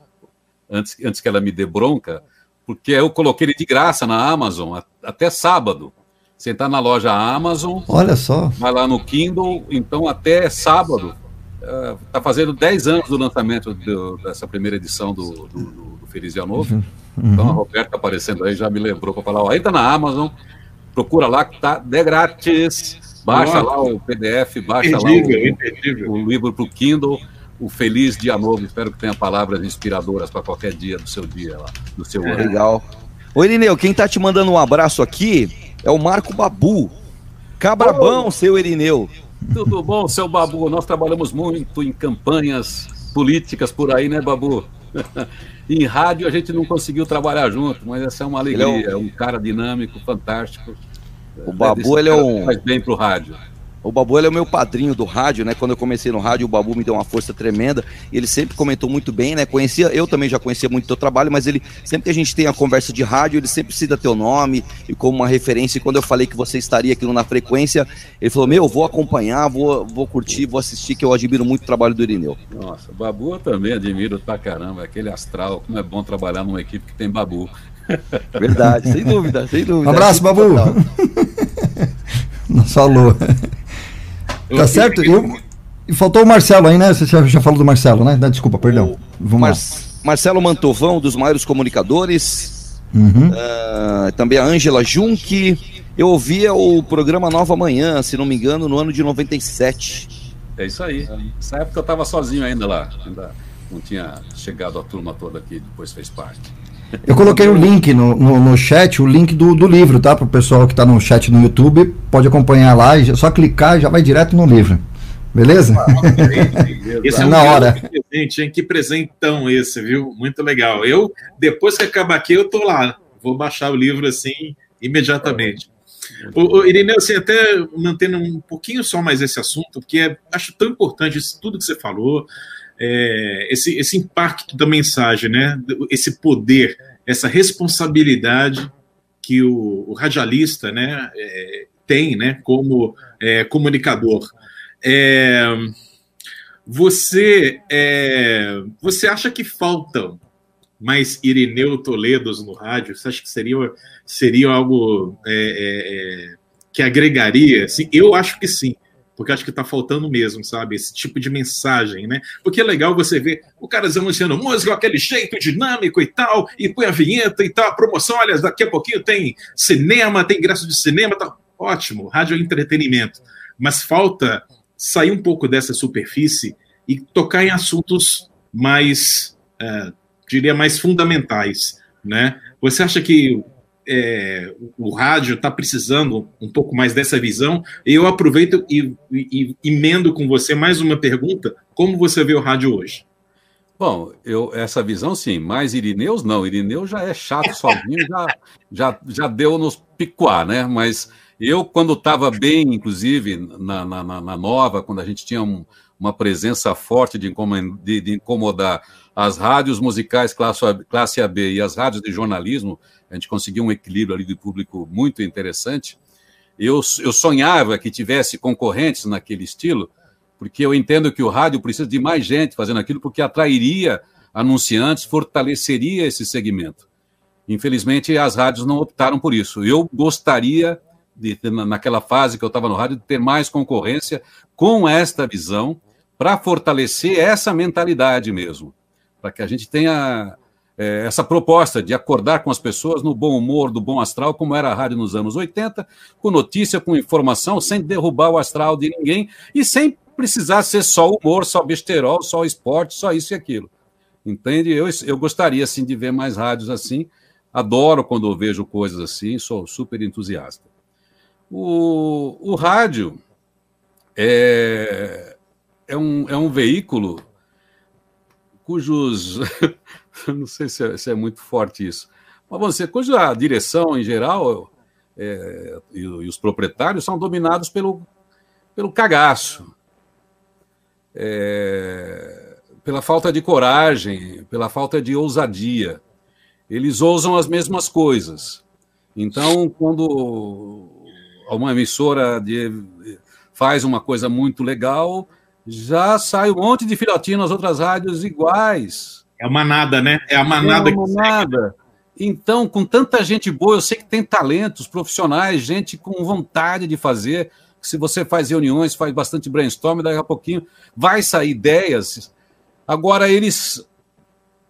antes, antes que ela me dê bronca, porque eu coloquei ele de graça na Amazon até sábado. Você está na loja Amazon. Olha só. Vai lá no Kindle, então até sábado está fazendo 10 anos do lançamento do, dessa primeira edição do, do, do Feliz Dia Novo. Uhum. Então a Roberta aparecendo aí já me lembrou para falar: ó, aí tá na Amazon, procura lá que tá de grátis. Baixa Nossa. lá o PDF, baixa imperdível, lá o, o livro para o Kindle. O Feliz Dia Novo. Espero que tenha palavras inspiradoras para qualquer dia do seu dia lá, do seu é. ano. Legal. Ô Irineu, quem tá te mandando um abraço aqui é o Marco Babu. Cabrabão, oh. seu Irineu. Tudo bom, seu Babu? Nós trabalhamos muito em campanhas políticas por aí, né, Babu? [LAUGHS] em rádio a gente não conseguiu trabalhar junto, mas essa é uma alegria. É, um... é um... cara dinâmico, fantástico. O Babu, ele é um. Faz bem pro rádio. O Babu ele é o meu padrinho do rádio, né? Quando eu comecei no rádio, o Babu me deu uma força tremenda. Ele sempre comentou muito bem, né? Conhecia, eu também já conhecia muito o teu trabalho, mas ele sempre que a gente tem a conversa de rádio, ele sempre cita teu nome e como uma referência. E quando eu falei que você estaria aqui na frequência, ele falou: Meu, vou acompanhar, vou, vou curtir, vou assistir, que eu admiro muito o trabalho do Irineu. Nossa, o Babu eu também admiro pra caramba, aquele astral, como é bom trabalhar numa equipe que tem Babu. [LAUGHS] Verdade, sem dúvida, sem dúvida. Um abraço, Babu. [LAUGHS] Nosso falou. Tá certo? Eu, e faltou o Marcelo aí, né? Você já, já falou do Marcelo, né? Desculpa, perdão. Vamos Mar lá. Marcelo Mantovão, dos maiores comunicadores. Uhum. Uh, também a Ângela Junque. Eu ouvia o programa Nova Manhã, se não me engano, no ano de 97. É isso aí. Nessa época eu estava sozinho ainda lá. Ainda não tinha chegado a turma toda aqui, depois fez parte. Eu coloquei o link no, no, no, chat, o link do, do livro, tá? Para o pessoal que está no chat no YouTube, pode acompanhar lá, e só clicar e já vai direto no livro. Beleza? [LAUGHS] esse é um na hora. presente, hein? Que presentão esse, viu? Muito legal. Eu, depois que acabar aqui, eu tô lá. Vou baixar o livro assim imediatamente. O, o Irineu, assim, até mantendo um pouquinho só mais esse assunto, porque é, acho tão importante isso, tudo que você falou, é, esse, esse impacto da mensagem, né? esse poder, essa responsabilidade que o, o radialista né, é, tem né, como é, comunicador. É, você, é, você acha que faltam mais Irineu Toledos no rádio? Você acha que seria, seria algo é, que agregaria? Assim, eu acho que sim porque acho que está faltando mesmo, sabe? Esse tipo de mensagem, né? Porque é legal você ver o cara anunciando música, aquele jeito dinâmico e tal, e põe a vinheta e tal, promoção, olha, daqui a pouquinho tem cinema, tem ingresso de cinema, tá ótimo, rádio é entretenimento. Mas falta sair um pouco dessa superfície e tocar em assuntos mais, é, diria, mais fundamentais, né? Você acha que é, o rádio está precisando um pouco mais dessa visão. Eu aproveito e, e, e emendo com você mais uma pergunta: como você vê o rádio hoje? Bom, eu, essa visão sim, mas Irineus não. Irineu já é chato sozinho, já, já, já deu nos picuar, né? Mas eu, quando estava bem, inclusive, na, na, na, nova, quando a gente tinha um, uma presença forte de, de, de incomodar as rádios musicais classe, classe AB e as rádios de jornalismo, a gente conseguiu um equilíbrio ali de público muito interessante. Eu, eu sonhava que tivesse concorrentes naquele estilo, porque eu entendo que o rádio precisa de mais gente fazendo aquilo, porque atrairia anunciantes, fortaleceria esse segmento. Infelizmente, as rádios não optaram por isso. Eu gostaria, de, naquela fase que eu estava no rádio, de ter mais concorrência com esta visão para fortalecer essa mentalidade mesmo, para que a gente tenha é, essa proposta de acordar com as pessoas no bom humor, do bom astral, como era a rádio nos anos 80, com notícia, com informação, sem derrubar o astral de ninguém e sem precisar ser só humor, só besterol, só esporte, só isso e aquilo. Entende? Eu, eu gostaria, assim, de ver mais rádios assim. Adoro quando eu vejo coisas assim, sou super entusiasta. O, o rádio é, é, um, é um veículo cujos. [LAUGHS] não sei se é, se é, muito forte isso. Mas você, cuja direção, em geral, é, e, e, os proprietários são dominados pelo, pelo cagaço. É, pela falta de coragem, pela falta de ousadia. Eles ousam as mesmas coisas. Então, quando uma emissora de, faz uma coisa muito legal, já sai um monte de filhotinho nas outras rádios iguais. É a manada, né? É a manada. É uma manada. Então, com tanta gente boa, eu sei que tem talentos profissionais, gente com vontade de fazer. Se você faz reuniões, faz bastante brainstorm, daqui a pouquinho vai sair ideias. Agora, eles.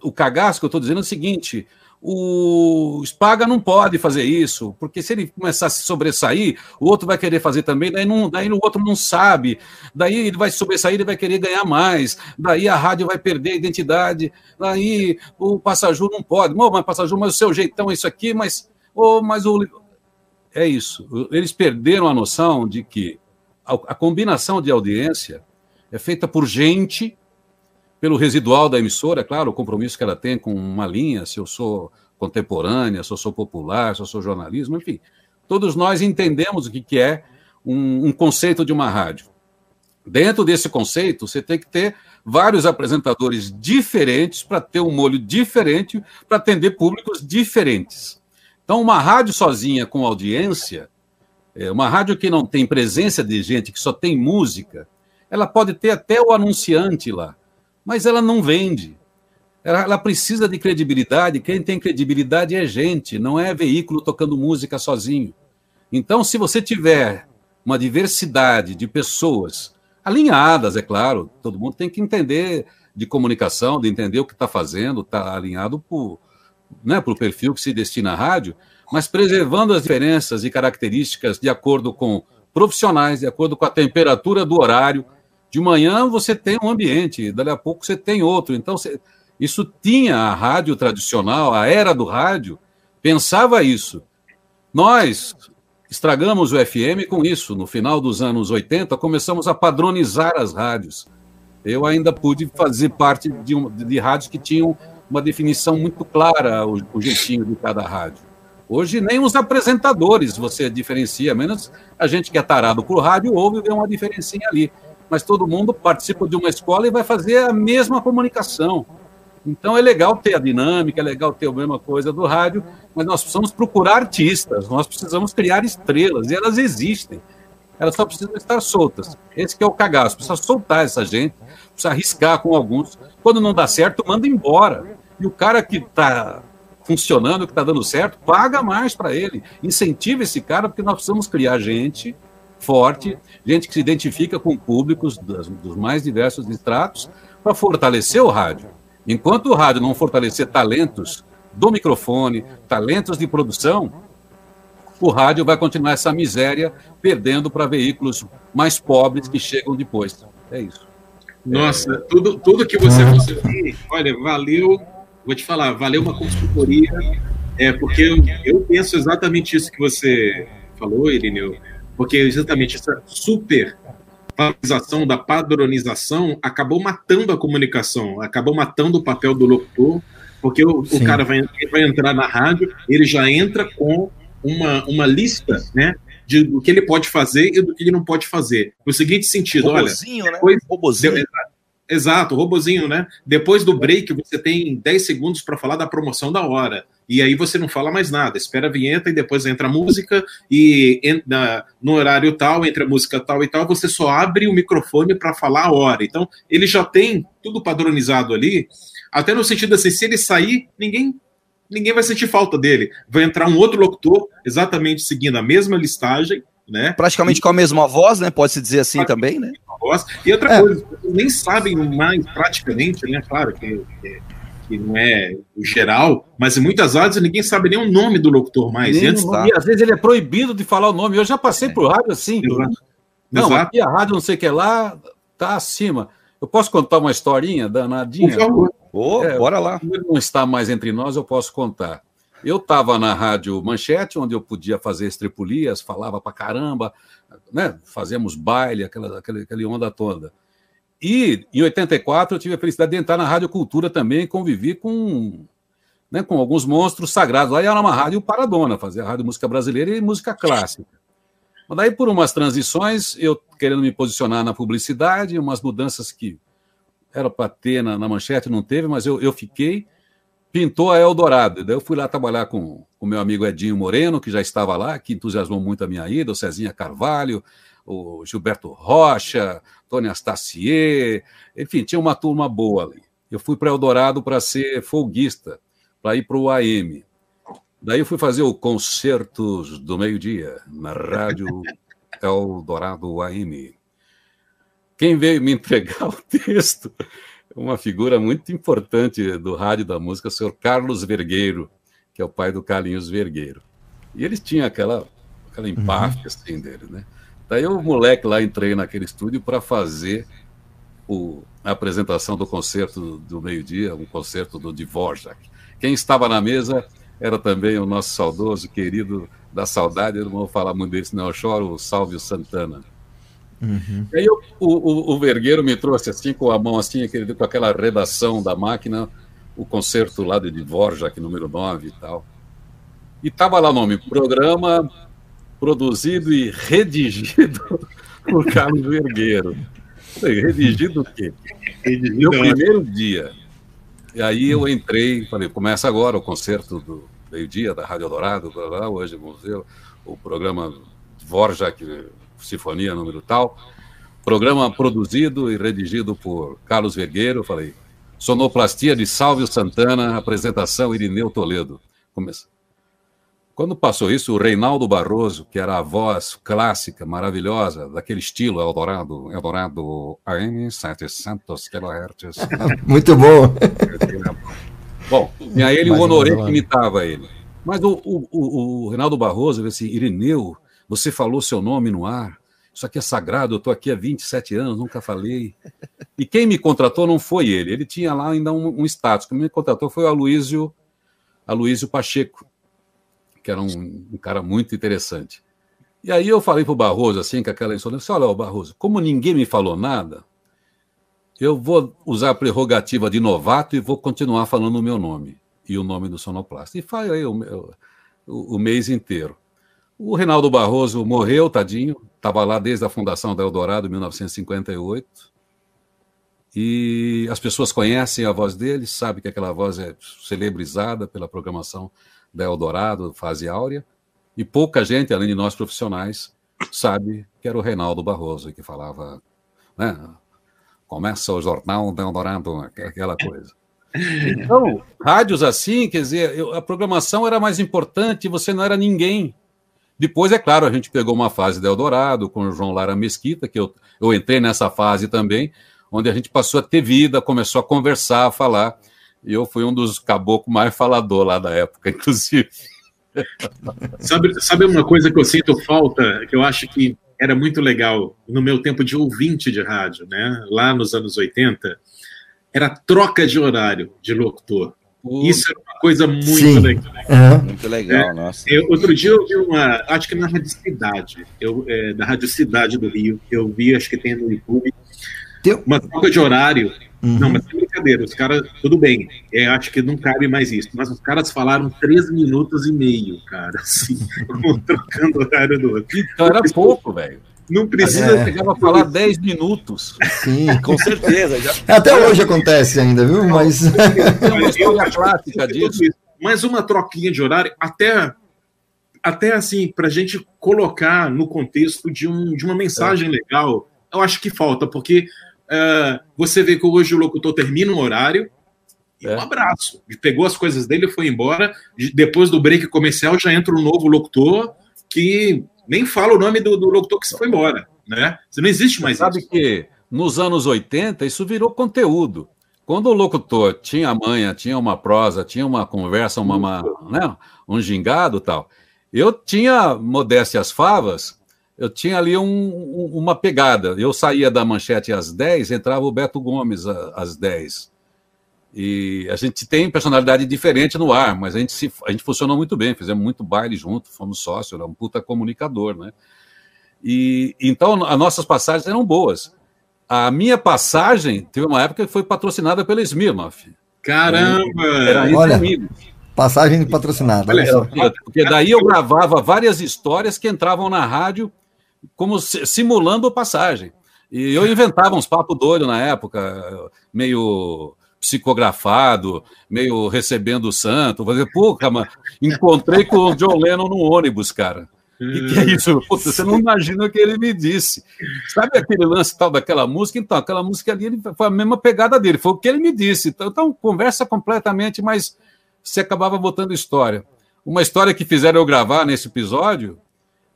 O cagaço que eu estou dizendo é o seguinte: o Spaga não pode fazer isso, porque se ele começar a se sobressair, o outro vai querer fazer também, daí, não, daí o outro não sabe, daí ele vai sobressair, ele vai querer ganhar mais, daí a rádio vai perder a identidade, daí o Passaju não pode, oh, mas Passaju, mas o seu jeitão é isso aqui, mas, oh, mas o... É isso, eles perderam a noção de que a, a combinação de audiência é feita por gente pelo residual da emissora, é claro, o compromisso que ela tem com uma linha, se eu sou contemporânea, se eu sou popular, se eu sou jornalismo, enfim. Todos nós entendemos o que, que é um, um conceito de uma rádio. Dentro desse conceito, você tem que ter vários apresentadores diferentes para ter um molho diferente, para atender públicos diferentes. Então, uma rádio sozinha com audiência, é, uma rádio que não tem presença de gente, que só tem música, ela pode ter até o anunciante lá, mas ela não vende. Ela, ela, precisa de credibilidade. Quem tem credibilidade é gente, não é veículo tocando música sozinho. Então, se você tiver uma diversidade de pessoas alinhadas, é claro, todo mundo tem que entender de comunicação, de entender o que está fazendo, está alinhado para né, o perfil que se destina à rádio, mas preservando as diferenças e características de acordo com profissionais, de acordo com a temperatura do horário, de manhã você tem um ambiente, dali a pouco você tem outro. Então, você, isso tinha a rádio tradicional, a era do rádio, pensava isso. Nós estragamos o FM com isso. No final dos anos 80, começamos a padronizar as rádios. Eu ainda pude fazer parte de, um, de rádios que tinham uma definição muito clara, o, o jeitinho de cada rádio. Hoje, nem os apresentadores você diferencia, menos a gente que é tarado por rádio ouve ver uma diferencinha ali mas todo mundo participa de uma escola e vai fazer a mesma comunicação. Então é legal ter a dinâmica, é legal ter a mesma coisa do rádio, mas nós precisamos procurar artistas, nós precisamos criar estrelas, e elas existem. Elas só precisam estar soltas. Esse é o cagaço, precisa soltar essa gente, precisa arriscar com alguns. Quando não dá certo, manda embora. E o cara que está funcionando, que está dando certo, paga mais para ele. Incentiva esse cara, porque nós precisamos criar gente forte, gente que se identifica com públicos das, dos mais diversos estratos, para fortalecer o rádio. Enquanto o rádio não fortalecer talentos do microfone, talentos de produção, o rádio vai continuar essa miséria, perdendo para veículos mais pobres que chegam depois. É isso. Nossa, é... tudo, tudo que você conseguiu, olha, valeu, vou te falar, valeu uma consultoria, é, porque eu, eu penso exatamente isso que você falou, Irineu porque exatamente essa super valorização da padronização acabou matando a comunicação, acabou matando o papel do locutor, porque o, o cara vai, vai entrar na rádio, ele já entra com uma, uma lista, né? De, do que ele pode fazer e do que ele não pode fazer. No seguinte sentido, robozinho, olha. Né? Depois, robozinho, né? Exato, robozinho, né? Depois do break, você tem 10 segundos para falar da promoção da hora. E aí você não fala mais nada, espera a vinheta e depois entra a música, e entra, no horário tal, entra a música tal e tal, você só abre o microfone para falar a hora. Então, ele já tem tudo padronizado ali, até no sentido assim, se ele sair, ninguém ninguém vai sentir falta dele. Vai entrar um outro locutor, exatamente seguindo a mesma listagem, né? Praticamente com a mesma voz, né? Pode-se dizer assim também, né? Voz. E outra é. coisa, nem sabem mais praticamente, né? Claro que, que, que, não é o geral, mas em muitas rádios ninguém sabe nem o nome do locutor mais. Nem antes, tá. E às vezes ele é proibido de falar o nome. Eu já passei é. por rádio assim. Exato. Não, Exato. aqui a rádio não sei o que lá, tá acima. Eu posso contar uma historinha danadinha? Por favor. Oh, é, bora lá. Não está mais entre nós, eu posso contar. Eu estava na rádio Manchete, onde eu podia fazer estripulias, falava pra caramba, né? fazíamos baile, aquela, aquela, aquela onda toda. E em 84 eu tive a felicidade de entrar na Rádio Cultura também convivi com, né, com alguns monstros sagrados. Lá era uma rádio paradona, fazia rádio música brasileira e música clássica. Mas daí, por umas transições, eu querendo me posicionar na publicidade, umas mudanças que era para ter na, na, manchete, não teve, mas eu, eu fiquei. Pintou a Eldorado. Daí eu fui lá trabalhar com o meu amigo Edinho Moreno, que já estava lá, que entusiasmou muito a minha ida, o Cezinha Carvalho, o Gilberto Rocha, Tony Astacier, enfim, tinha uma turma boa ali. Eu fui para Eldorado para ser folguista, para ir para o AM. Daí eu fui fazer o Concertos do Meio-Dia, na Rádio [LAUGHS] Eldorado AM. Quem veio me entregar o texto, uma figura muito importante do rádio da música, o senhor Carlos Vergueiro, que é o pai do Carlinhos Vergueiro. E eles tinham aquela, aquela empáfia uhum. assim dele, né? Daí eu, moleque, lá entrei naquele estúdio para fazer o, a apresentação do concerto do meio-dia, um concerto do Dvorak. Quem estava na mesa era também o nosso saudoso, querido da saudade, eu não vou falar muito desse, não, eu choro, o Salvio Santana. Uhum. E aí eu, o, o, o, Vergueiro me trouxe assim, com a mão assim, aquele, com aquela redação da máquina, o concerto lá de Dvorak, número 9 e tal. E estava lá o nome, programa produzido e redigido [LAUGHS] por Carlos Vergueiro. Redigido o quê? Redigido Meu é primeiro dia. E aí eu entrei, falei, começa agora o concerto do meio-dia da Rádio Dourado, hoje vamos ver o programa Dvorak, Sinfonia número tal. Programa produzido e redigido por Carlos Vergueiro, falei, sonoplastia de Salvio Santana, apresentação Irineu Toledo. Começa. Quando passou isso, o Reinaldo Barroso, que era a voz clássica, maravilhosa, daquele estilo Eldorado, Eldorado AM 700 kHz. Muito bom. [LAUGHS] bom, e aí ele, o Honoré que imitava ele. Mas o, o, o, o Reinaldo Barroso, assim, Irineu, você falou seu nome no ar, isso aqui é sagrado, eu estou aqui há 27 anos, nunca falei. E quem me contratou não foi ele, ele tinha lá ainda um, um status. Quem me contratou foi o Aloysio, Aloysio Pacheco, que era um, um cara muito interessante. E aí eu falei para o Barroso, assim, com aquela insolência, olha, Barroso, como ninguém me falou nada, eu vou usar a prerrogativa de novato e vou continuar falando o meu nome e o nome do sonoplasta. E falei o, o, o mês inteiro. O Reinaldo Barroso morreu, tadinho, estava lá desde a fundação da Eldorado, em 1958. E as pessoas conhecem a voz dele, sabem que aquela voz é celebrizada pela programação da Eldorado, fase áurea, e pouca gente, além de nós profissionais, sabe que era o Reinaldo Barroso que falava, né? Começa o jornal da Eldorado, aquela coisa. Então, rádios assim, quer dizer, eu, a programação era mais importante, você não era ninguém. Depois, é claro, a gente pegou uma fase da Eldorado com o João Lara Mesquita, que eu, eu entrei nessa fase também, onde a gente passou a ter vida, começou a conversar, a falar. E eu fui um dos caboclos mais falador lá da época, [LAUGHS] inclusive. Sabe, sabe uma coisa que eu sinto falta, que eu acho que era muito legal no meu tempo de ouvinte de rádio, né? Lá nos anos 80, era troca de horário de locutor. Isso era uma coisa muito Sim. legal. Uhum. Muito legal, é, nossa. Eu, outro dia eu vi uma, acho que na Rádio Cidade, eu, é, da Rádio Cidade do Rio, eu vi, acho que tem no YouTube, Teu... uma troca de horário Uhum. Não, mas é brincadeira, os caras, tudo bem, eu acho que não cabe mais isso, mas os caras falaram três minutos e meio, cara, assim, [LAUGHS] trocando horário do outro. Então era pouco, velho. Não precisa. É. Chegava a falar 10 minutos. Sim, [LAUGHS] com certeza. Já... Até hoje acontece ainda, viu? Mas. É uma história clássica disso. Mas uma troquinha de horário, até, até assim, para a gente colocar no contexto de, um, de uma mensagem é. legal, eu acho que falta, porque uh, você vê que hoje o locutor termina um horário, E é. um abraço. Pegou as coisas dele e foi embora. Depois do break comercial já entra um novo locutor que nem fala o nome do, do locutor que se foi embora. Né? Você não existe mais Você sabe isso. que nos anos 80 isso virou conteúdo. Quando o locutor tinha manha, tinha uma prosa, tinha uma conversa, uma, uma né, um gingado tal, eu tinha modéstias favas, eu tinha ali um, uma pegada. Eu saía da manchete às 10, entrava o Beto Gomes às 10. E a gente tem personalidade diferente no ar, mas a gente, se, a gente funcionou muito bem, fizemos muito baile junto, fomos sócios, era um puta comunicador, né? E então as nossas passagens eram boas. A minha passagem teve uma época que foi patrocinada pela Smirnoff. Caramba! Era Olha, passagem patrocinada. Olha, porque daí eu gravava várias histórias que entravam na rádio como simulando passagem. E eu inventava uns papos doidos na época, meio psicografado, meio recebendo o santo. Fazer, pô, mano, encontrei com o John Lennon no ônibus, cara. O que, que, é isso? Puta, você não imagina o que ele me disse. Sabe aquele lance tal daquela música? Então, aquela música ali ele, foi a mesma pegada dele, foi o que ele me disse. Então, então, conversa completamente, mas você acabava botando história. Uma história que fizeram eu gravar nesse episódio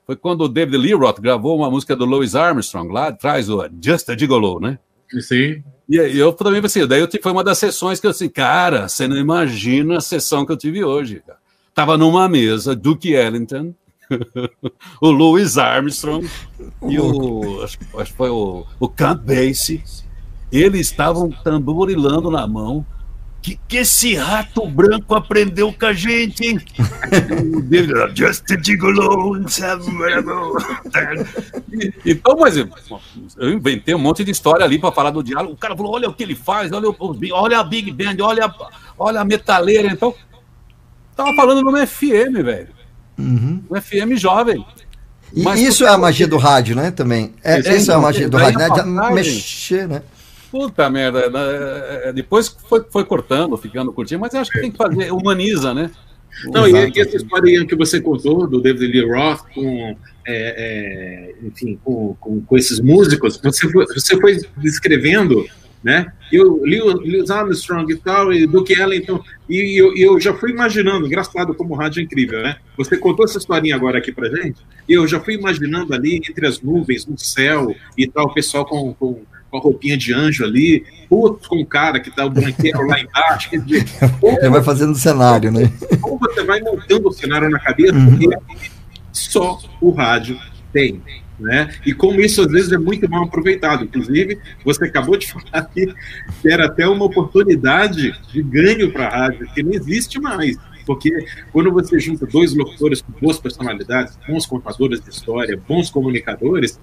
foi quando o David Lee Roth gravou uma música do Louis Armstrong lá atrás, o Just a Gigolo, né? Sim. E eu também, assim, daí eu, foi uma das sessões que eu assim, cara, você não imagina a sessão que eu tive hoje, cara. Tava numa mesa, Duke Ellington, [LAUGHS] o Louis Armstrong e o. Acho, acho que foi o, o Camp Basie. Eles estavam tamborilando na mão. Que, que esse rato branco aprendeu com a gente, hein? [LAUGHS] Just a gigolo Então, mas eu, eu inventei um monte de história ali para falar do diálogo. O cara falou: olha o que ele faz, olha, olha a Big Band, olha, olha a metaleira. Então, tava falando no FM, velho. Uhum. Um FM jovem. E Mas isso é a magia do rádio, né? Também. É, essa é a magia do rádio, né? Mexer, né? Puta merda. Né? É, é, depois foi, foi cortando, ficando curtinho, mas eu acho que tem que fazer, humaniza, né? Não, e, e essa história que você contou do David Lee Roth com, é, é, enfim, com, com, com, esses músicos, você foi, você foi descrevendo né? E o Lewis Armstrong e tal, e Duke Ellington, e eu, eu, já fui imaginando, engraçado como o rádio é incrível, né? Você contou essa historinha agora aqui pra gente, e eu já fui imaginando ali, entre as nuvens, no céu e tal, o pessoal com, com, com a roupinha de anjo ali, puto com o cara que tá o branqueiro lá embaixo. Quer dizer, [LAUGHS] Ele vai fazendo o cenário, né? Como você vai montando o cenário na cabeça, uhum. porque só o rádio tem. Né? E como isso às vezes é muito mal aproveitado. Inclusive, você acabou de [LAUGHS] falar que era até uma oportunidade de ganho para a rádio, que não existe mais. Porque quando você junta dois locutores com boas personalidades, bons contadores de história, bons comunicadores,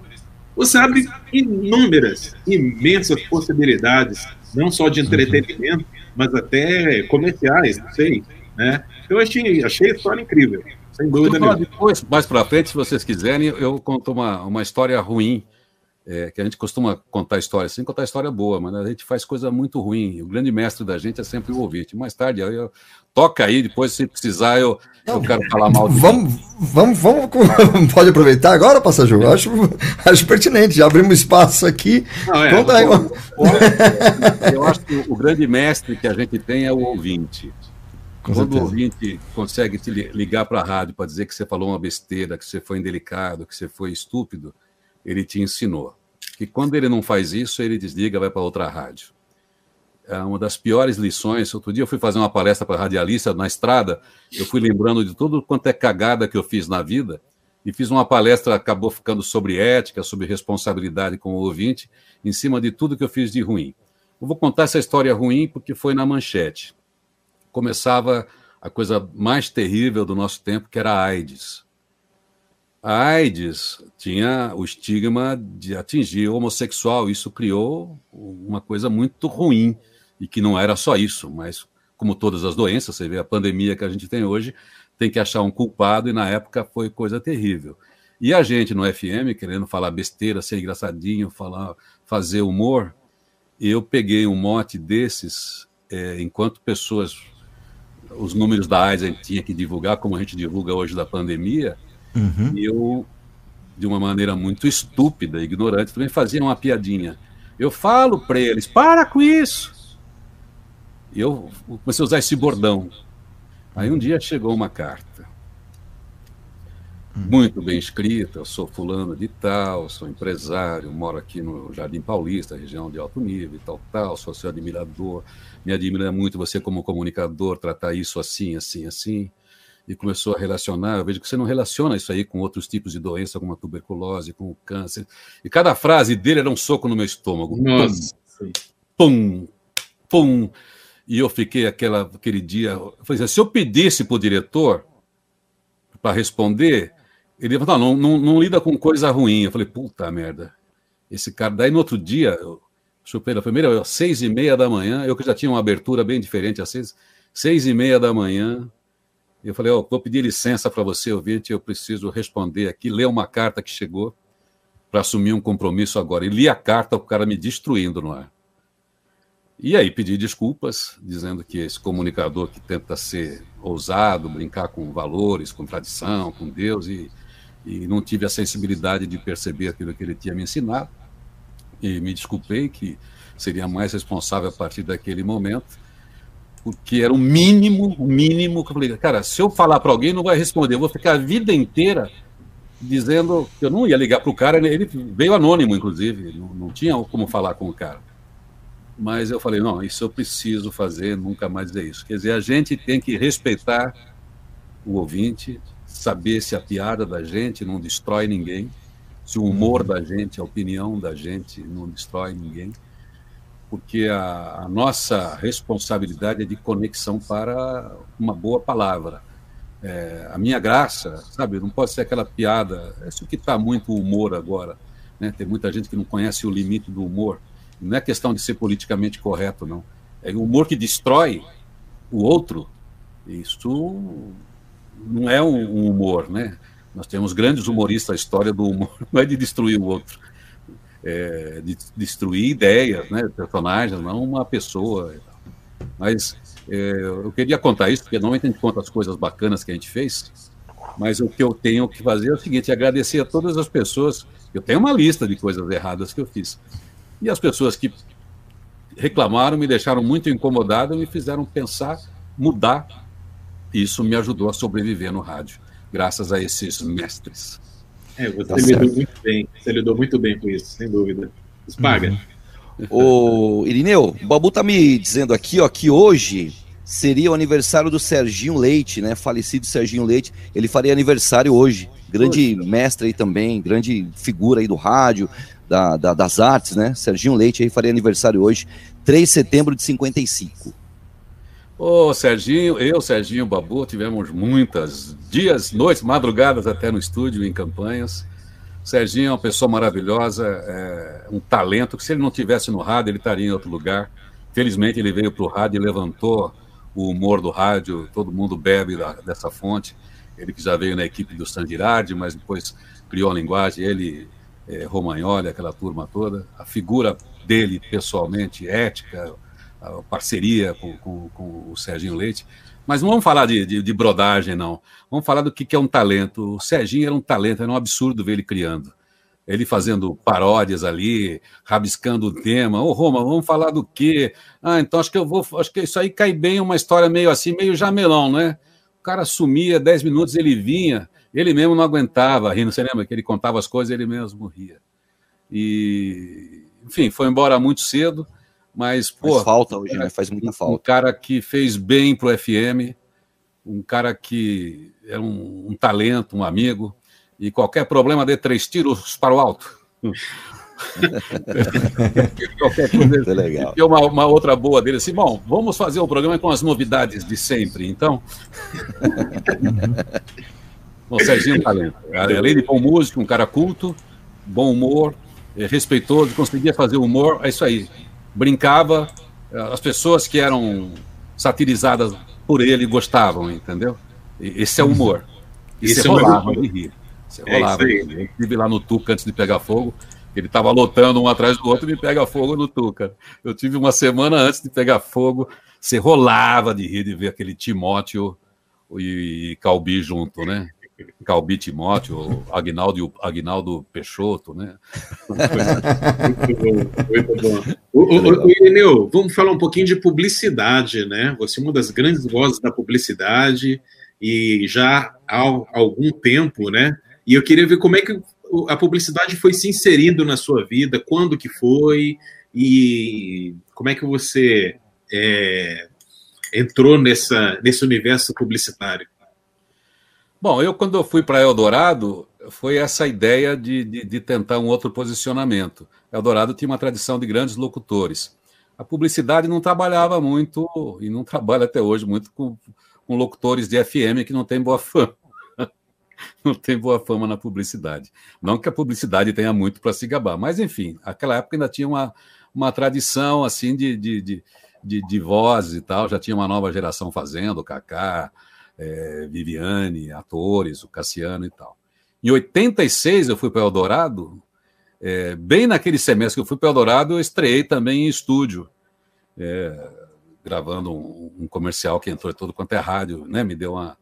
você abre inúmeras, imensas possibilidades, não só de entretenimento, mas até comerciais, não sei. Né? Eu achei, achei a história incrível. Sem dúvida nenhuma. Depois, mais para frente, se vocês quiserem, eu conto uma, uma história ruim, é, que a gente costuma contar história assim, contar história boa, mas a gente faz coisa muito ruim. O grande mestre da gente é sempre o ouvinte. Mais tarde, eu, eu toca aí, depois, se precisar, eu, eu quero falar mal de vamos, vamos, vamos, [LAUGHS] pode aproveitar agora, Passageiro? Acho, acho pertinente, já abrimos espaço aqui. Não, é, Conta aí. Eu acho que o grande mestre que a gente tem é o ouvinte. Com Quando certeza. o ouvinte consegue te ligar para a rádio para dizer que você falou uma besteira, que você foi indelicado, que você foi estúpido, ele te ensinou. Que quando ele não faz isso, ele desliga, vai para outra rádio. É uma das piores lições. Outro dia eu fui fazer uma palestra para radialista na estrada, eu fui lembrando de tudo quanto é cagada que eu fiz na vida, e fiz uma palestra, acabou ficando sobre ética, sobre responsabilidade com o ouvinte, em cima de tudo que eu fiz de ruim. Eu vou contar essa história ruim porque foi na manchete começava a coisa mais terrível do nosso tempo, que era a AIDS. A AIDS tinha o estigma de atingir o homossexual, isso criou uma coisa muito ruim, e que não era só isso, mas como todas as doenças, você vê a pandemia que a gente tem hoje, tem que achar um culpado, e na época foi coisa terrível. E a gente no FM, querendo falar besteira, ser engraçadinho, falar, fazer humor, eu peguei um mote desses, é, enquanto pessoas os números da AIDS a gente tinha que divulgar, como a gente divulga hoje da pandemia, uhum. e eu, de uma maneira muito estúpida, ignorante, também fazia uma piadinha. Eu falo para eles, para com isso! E eu comecei a usar esse bordão. Aí um dia chegou uma carta, muito bem escrita, eu sou fulano de tal, sou empresário, moro aqui no Jardim Paulista, região de alto nível e tal, tal, sou seu admirador, me admira muito você como comunicador, tratar isso assim, assim, assim e começou a relacionar. Eu vejo que você não relaciona isso aí com outros tipos de doença, como a tuberculose, com o câncer. E cada frase dele era um soco no meu estômago. Nossa. Pum, pum. E eu fiquei aquela, aquele dia. Eu falei assim, se eu pedisse para o diretor para responder, ele ia falar: não, não, não, lida com coisa ruim. Eu falei: puta merda. Esse cara. Daí no outro dia, eu chupei a primeira, às seis e meia da manhã, eu que já tinha uma abertura bem diferente às seis, seis e meia da manhã, eu falei, oh, vou pedir licença para você, ouvinte, eu preciso responder aqui, ler uma carta que chegou para assumir um compromisso agora. E li a carta, o cara me destruindo no ar. E aí pedi desculpas, dizendo que esse comunicador que tenta ser ousado, brincar com valores, com tradição, com Deus, e, e não tive a sensibilidade de perceber aquilo que ele tinha me ensinado. E me desculpei que seria mais responsável a partir daquele momento porque era o mínimo, o mínimo que eu falei, cara, se eu falar para alguém, não vai responder, eu vou ficar a vida inteira dizendo que eu não ia ligar para o cara, ele veio anônimo, inclusive, não, não tinha como falar com o cara. Mas eu falei, não, isso eu preciso fazer, nunca mais dizer isso. Quer dizer, a gente tem que respeitar o ouvinte, saber se a piada da gente não destrói ninguém, se o humor da gente, a opinião da gente não destrói ninguém porque a, a, nossa responsabilidade é de conexão para uma boa palavra. É, a minha graça, sabe, não pode ser aquela piada. É isso que está muito o humor agora. Né? Tem muita gente que não conhece o limite do humor. Não é questão de ser politicamente correto, não. É o humor que destrói o outro. Isso não é um, um humor, né? Nós temos grandes humoristas, a história do humor [LAUGHS] não é de destruir o outro é, de destruir ideias, né, personagens, não uma pessoa. Mas é, eu queria contar isso, porque normalmente a gente conta as coisas bacanas que a gente fez, mas o que eu tenho que fazer é o seguinte: agradecer a todas as pessoas. Eu tenho uma lista de coisas erradas que eu fiz. E as pessoas que reclamaram, me deixaram muito incomodado me fizeram pensar, mudar. Isso me ajudou a sobreviver no rádio, graças a esses mestres. É, você tá lidou certo. muito bem. Você lidou muito bem com isso, sem dúvida. Paga. Uhum. Irineu, o Babu tá me dizendo aqui, ó, que hoje seria o aniversário do Serginho Leite, né? Falecido Serginho Leite. Ele faria aniversário hoje. Grande Poxa. mestre aí também, grande figura aí do rádio, da, da, das artes, né? Serginho Leite aí faria aniversário hoje, 3 de setembro de 55. Ô, Serginho, eu, Serginho Babu, tivemos muitas dias, noites, madrugadas até no estúdio, em campanhas. Serginho é uma pessoa maravilhosa, é um talento que se ele não tivesse no rádio, ele estaria em outro lugar. Felizmente ele veio para o rádio e levantou o humor do rádio, todo mundo bebe da, dessa fonte. Ele que já veio na equipe do Sandirardi, mas depois criou a linguagem, ele, é, Romagnoli, aquela turma toda. A figura dele, pessoalmente, ética, a parceria com, com, com, o Serginho Leite. Mas não vamos falar de, de, de, brodagem, não. Vamos falar do que, que é um talento. O Serginho era um talento, era um absurdo ver ele criando. Ele fazendo paródias ali, rabiscando o tema. Ô, Roma, vamos falar do quê? Ah, então acho que eu vou. Acho que isso aí cai bem uma história meio assim, meio jamelão, né? O cara sumia, dez minutos ele vinha, ele mesmo não aguentava rindo. Você lembra que ele contava as coisas ele mesmo ria. E, enfim, foi embora muito cedo mas, pô. Faz falta hoje, né? Faz muita falta. Um cara que fez bem pro FM, um cara que é um, um talento, um amigo, e qualquer problema dê três tiros para o alto. [LAUGHS] qualquer coisa. É legal. E uma, uma, outra boa dele assim, bom, vamos fazer o programa com as novidades de sempre, então. [LAUGHS] bom, Serginho é Talento. Além de bom músico, um cara culto, bom humor, é, respeitoso, conseguia fazer humor, é isso aí brincava, eh, as pessoas que eram satirizadas por ele gostavam, entendeu? Esse é o humor. E você é rolava de rir. Você é rolava. Eu estive lá no Tuca antes de pegar fogo, ele estava lotando um atrás do outro e me pega fogo no Tuca. Eu tive uma semana antes de pegar fogo, você rolava de rir de ver aquele Timóteo e Calbi junto, né? Calbi Timóteo, Agnaldo, Agnaldo Peixoto, né? muito bom, muito bom. O, o, vamos falar um pouquinho de publicidade, né? Você é uma das grandes vozes da publicidade e já há algum tempo, né? E eu queria ver como é que a publicidade foi se inserindo na sua vida, quando que foi e como é que você é, entrou nessa, nesse universo publicitário? Bom, eu quando eu fui para Eldorado, foi essa ideia de, de, de, tentar um outro posicionamento. Eldorado tinha uma tradição de grandes locutores. A publicidade não trabalhava muito, e não trabalha até hoje muito, com, com locutores de FM que não tem boa fama. [LAUGHS] não tem boa fama na publicidade. Não que a publicidade tenha muito para se gabar, mas enfim, aquela época ainda tinha uma, uma tradição assim de, de, de, de, de vozes e tal, já tinha uma nova geração fazendo, Kaká, é, Viviane, atores, o Cassiano e tal. Em 86 eu fui para Eldorado, é, bem naquele semestre que eu fui para Eldorado, eu estreiei também em estúdio, é, gravando um, um, comercial que entrou todo quanto é rádio, né? Me deu uma.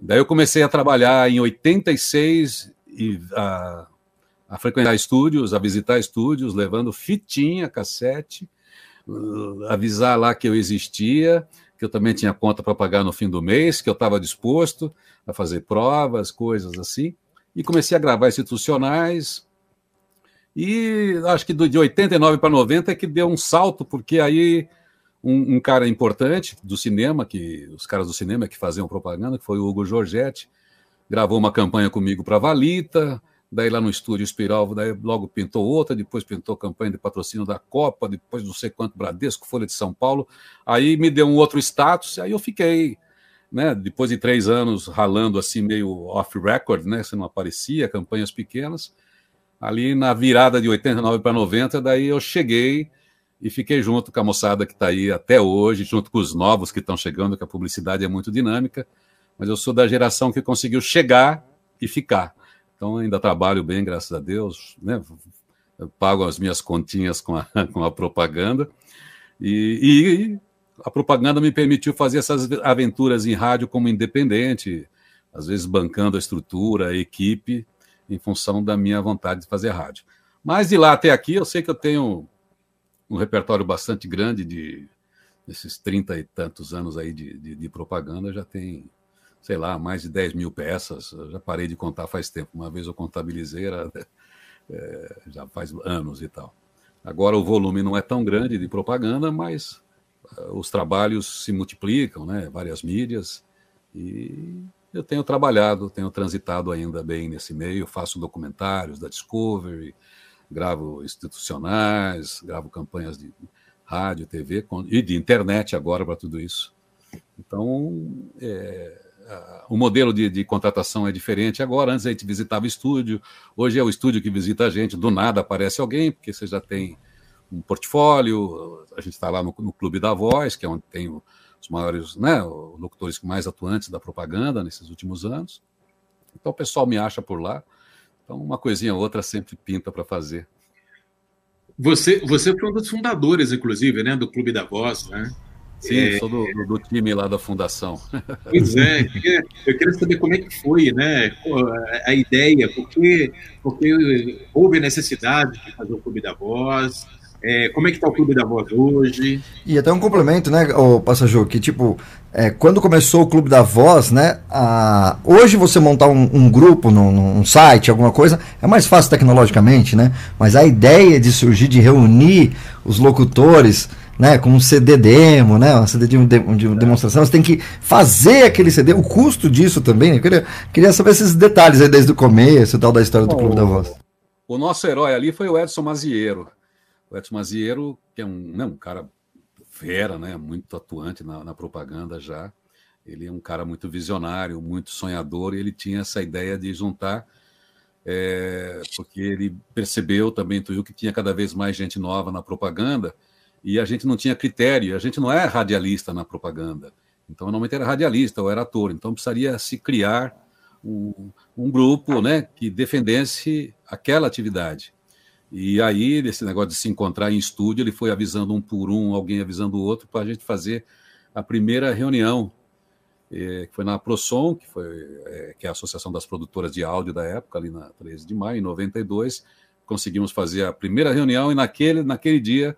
Daí eu comecei a trabalhar em 86 e a, a frequentar estúdios, a visitar estúdios, levando fitinha, cassete, uh, avisar lá que eu existia, que eu também tinha conta para pagar no fim do mês, que eu estava disposto a fazer provas, coisas assim. E comecei a gravar institucionais. E acho que de 89 para 90 é que deu um salto, porque aí um, um, cara importante do cinema, que os caras do cinema que faziam propaganda, que foi o Hugo Giorgetti, gravou uma campanha comigo para Valita, daí lá no estúdio Espiral, daí logo pintou outra, depois pintou campanha de patrocínio da Copa, depois não sei quanto Bradesco, Folha de São Paulo, aí me deu um outro status, aí eu fiquei, né, depois de três anos ralando assim meio off-record, né, se não aparecia, campanhas pequenas, ali na virada de 89 para 90, daí eu cheguei e fiquei junto com a moçada que está aí até hoje, junto com os novos que estão chegando, que a publicidade é muito dinâmica, mas eu sou da geração que conseguiu chegar e ficar. Então ainda trabalho bem, graças a Deus, né? Pago as minhas continhas com a, [LAUGHS] com a propaganda e, e, a propaganda me permitiu fazer essas aventuras em rádio como independente, às vezes bancando a estrutura, a equipe, em função da minha vontade de fazer rádio. Mas de lá até aqui, eu sei que eu tenho um repertório bastante grande de esses trinta e tantos anos aí de, de, de propaganda, já tem sei lá, mais de 10 mil peças. Eu já parei de contar faz tempo. Uma vez eu contabilizei, era, [LAUGHS] é, já faz anos e tal. Agora o volume não é tão grande de propaganda, mas uh, os trabalhos se multiplicam, né? Várias mídias. E eu tenho trabalhado, tenho transitado ainda bem nesse meio, faço documentários da Discovery, gravo institucionais, gravo campanhas de rádio, TV e de internet agora para tudo isso. Então, é, o modelo de, de, contratação é diferente agora. Antes a gente visitava estúdio, hoje é o estúdio que visita a gente, do nada aparece alguém, porque você já tem um portfólio. A gente está lá no, no, Clube da Voz, que é onde tem os maiores né, os locutores mais atuantes da propaganda nesses últimos anos. Então o pessoal me acha por lá. Então uma coisinha ou outra sempre pinta para fazer. Você, você foi um dos fundadores, inclusive, né, do Clube da Voz, né? Sim, é... sou do, do, time lá da fundação. [LAUGHS] Pois é, eu queria saber como é que foi, né? A ideia, porque, porque houve a necessidade de fazer o Clube da Voz, é, como é que está o Clube da Voz hoje? E até um complemento, né, o Passajou, que tipo, é, quando começou o Clube da Voz, né, a, hoje você montar um, um grupo num, num, site, alguma coisa, é mais fácil tecnologicamente, né, mas a ideia de surgir, de reunir os locutores né, com um CD demo, né, um CD de, um de, de demonstração, você tem que fazer aquele CD, o custo disso também, eu queria, queria saber esses detalhes aí desde o começo tal da história do Clube da Voz. O nosso herói ali foi o Edson Maziero. O Edson Maziero, que é um, né, um cara fera, né, muito atuante na, na propaganda já, ele é um cara muito visionário, muito sonhador, e ele tinha essa ideia de juntar é, porque ele percebeu também, intuiu que tinha cada vez mais gente nova na propaganda, e a gente não tinha critério, a gente não é radialista na propaganda. Então, normalmente era radialista ou era ator, então precisaria se criar um, um grupo né, que defendesse aquela atividade. E aí, esse negócio de se encontrar em estúdio, ele foi avisando um por um, alguém avisando o outro, para a gente fazer a primeira reunião. que foi na Prosom, que, foi, é, que é a Associação das Produtoras de Áudio da época, ali na 13 de maio, em 92. Conseguimos fazer a primeira reunião e naquele, naquele dia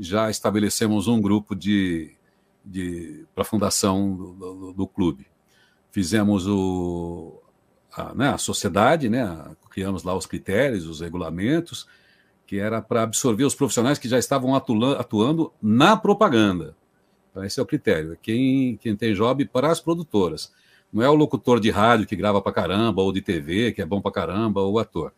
já estabelecemos um grupo de, de para a fundação do, do, do, clube. Fizemos o, a, né, a sociedade, né, criamos lá os critérios, os regulamentos, que era para absorver os profissionais que já estavam atuando, atuando na propaganda. Então, esse é o critério. Quem, quem tem job para as produtoras. Não é o locutor de rádio que grava para caramba, ou de TV, que é bom para caramba, ou o ator.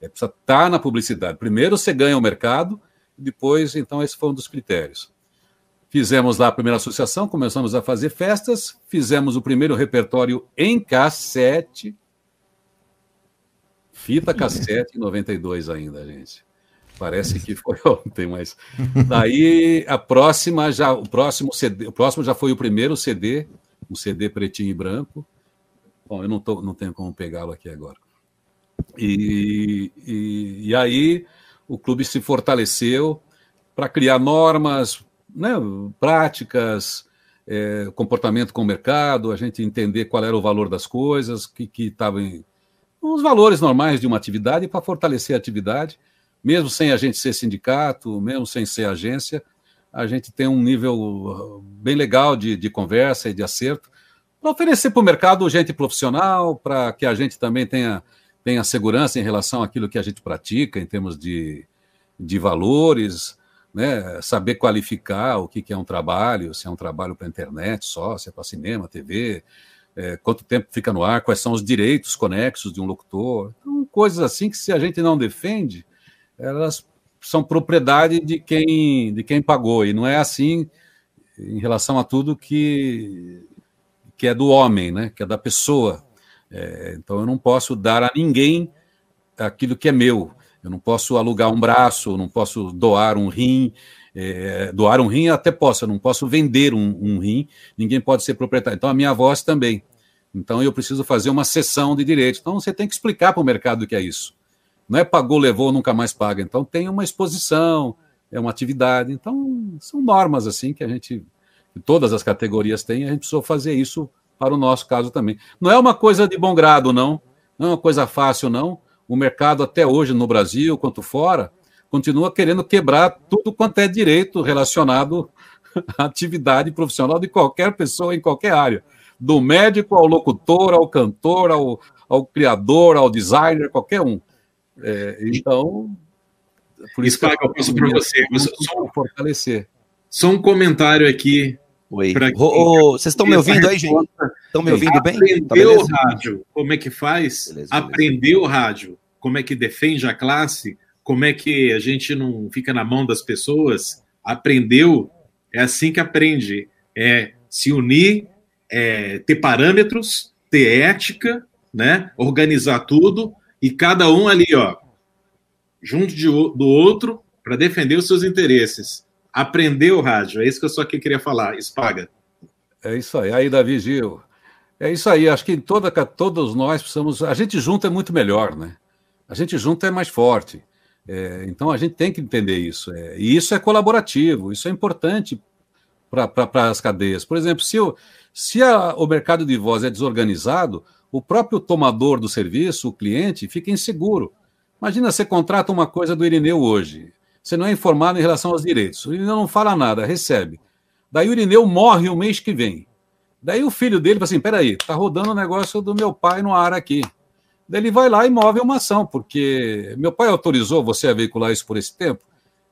É precisa estar tá na publicidade. Primeiro você ganha o mercado, depois, então, esse foi um dos critérios. Fizemos lá a primeira associação, começamos a fazer festas, fizemos o primeiro repertório em cassete, fita cassete em 92 ainda, gente. Parece que foi [LAUGHS] ontem, mas daí a próxima já, o próximo CD, o próximo já foi o primeiro CD, um CD pretinho e branco. Bom, eu não, tô, não tenho como pegá-lo aqui agora. E, e, e, aí o clube se fortaleceu para criar normas, né, práticas, é, comportamento com o mercado, a gente entender qual era o valor das coisas, que estava em os valores normais de uma atividade para fortalecer a atividade. Mesmo sem a gente ser sindicato, mesmo sem ser agência, a gente tem um nível uh, bem legal de, de conversa e de acerto para oferecer para o mercado gente profissional, para que a gente também tenha, tenha segurança em relação àquilo que a gente pratica em termos de, de valores, né? saber qualificar o que, que é um trabalho, se é um trabalho para internet só, se é para cinema, TV, é, quanto tempo fica no ar, quais são os direitos conexos de um locutor. Então, coisas assim que se a gente não defende, elas são propriedade de quem, de quem pagou, e não é assim em relação a tudo que, que é do homem, né? que é da pessoa. É, então eu não posso dar a ninguém aquilo que é meu. Eu não posso alugar um braço, não posso doar um rim. É, doar um rim até posso, eu não posso vender um, um rim, ninguém pode ser proprietário. Então a minha voz também. Então eu preciso fazer uma cessão de direitos. Então você tem que explicar para o mercado o que é isso. Não é pagou, levou, nunca mais paga. Então tem uma exposição, é uma atividade. Então são normas assim que a gente, todas as categorias têm, a gente precisou fazer isso para o nosso caso também. Não é uma coisa de bom grado, não. Não é uma coisa fácil, não. O mercado até hoje no Brasil, quanto fora, continua querendo quebrar tudo quanto é direito relacionado à atividade profissional de qualquer pessoa em qualquer área. Do médico ao locutor, ao cantor, ao, ao criador, ao designer, qualquer um. É, então, por isso Spaga, eu passo para você. Só, fortalecer. Só um comentário aqui. Oi. vocês estão me ouvindo aí, gente? Estão me ouvindo bem? Aprendeu tá rádio, como é que faz? Beleza. Aprendeu rádio, como é que defende a classe? Como é que a gente não fica na mão das pessoas? Aprendeu? É assim que aprende. É se unir, é ter parâmetros, ter ética, né? organizar tudo e cada um ali, ó, junto de, do outro para defender os seus interesses. Aprender o rádio, é isso que eu só queria falar, Espaga. É isso aí, aí Davi Gil. É isso aí, acho que toda, todos nós precisamos. A gente junto é muito melhor, né? A gente junto é mais forte. É, então a gente tem que entender isso. É, e isso é colaborativo, isso é importante para as cadeias. Por exemplo, se, o, se a, o mercado de voz é desorganizado, o próprio tomador do serviço, o cliente, fica inseguro. Imagina você contrata uma coisa do Irineu hoje. Você não é informado em relação aos direitos. O Irineu não fala nada, recebe. Daí o Irineu morre o mês que vem. Daí o filho dele fala assim: peraí, tá rodando o negócio do meu pai no ar aqui. Daí ele vai lá e move uma ação, porque meu pai autorizou você a veicular isso por esse tempo.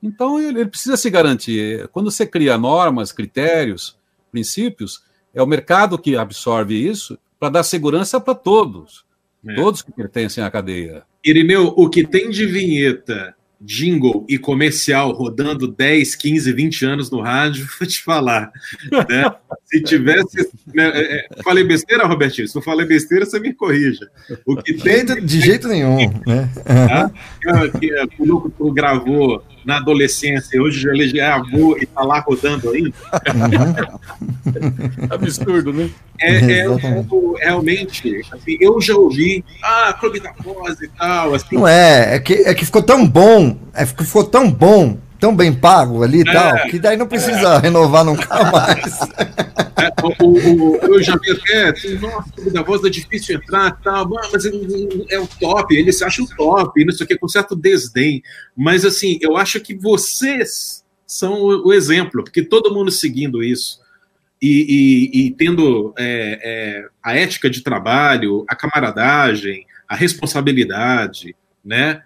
Então ele, ele precisa se garantir. Quando você cria normas, critérios, princípios, é o mercado que absorve isso para dar segurança para todos, é. todos que pertencem à cadeia. Irineu, o que tem de vinheta, jingle e comercial rodando 10, 15, 20 anos no rádio, [LAUGHS] vou te falar. Né? Se tivesse. Né, é, é, falei besteira, Robertinho? Se eu falei besteira, você me corrija. O que tem. De, de jeito nenhum. Né? Tá? Que, que, o Lucas gravou na adolescência, hoje já é avô e está lá rodando ainda. Uhum. [LAUGHS] Absurdo, né? É, é, é realmente, assim, eu já ouvi, ah, Clube da Voz e tal. Assim. Não é, é que, é que ficou tão bom, é que ficou tão bom, tão bem pago ali e é, tal, que daí não precisa é. renovar nunca [LAUGHS] mais. É, o, eu já vi até, assim, nossa, da voz é difícil entrar tal, mas é o top, ele se acha o top, não sei o que, com certo desdém. Mas assim, eu acho que vocês são o exemplo, porque todo mundo seguindo isso e, e, e tendo é, é, a ética de trabalho, a camaradagem, a responsabilidade, né?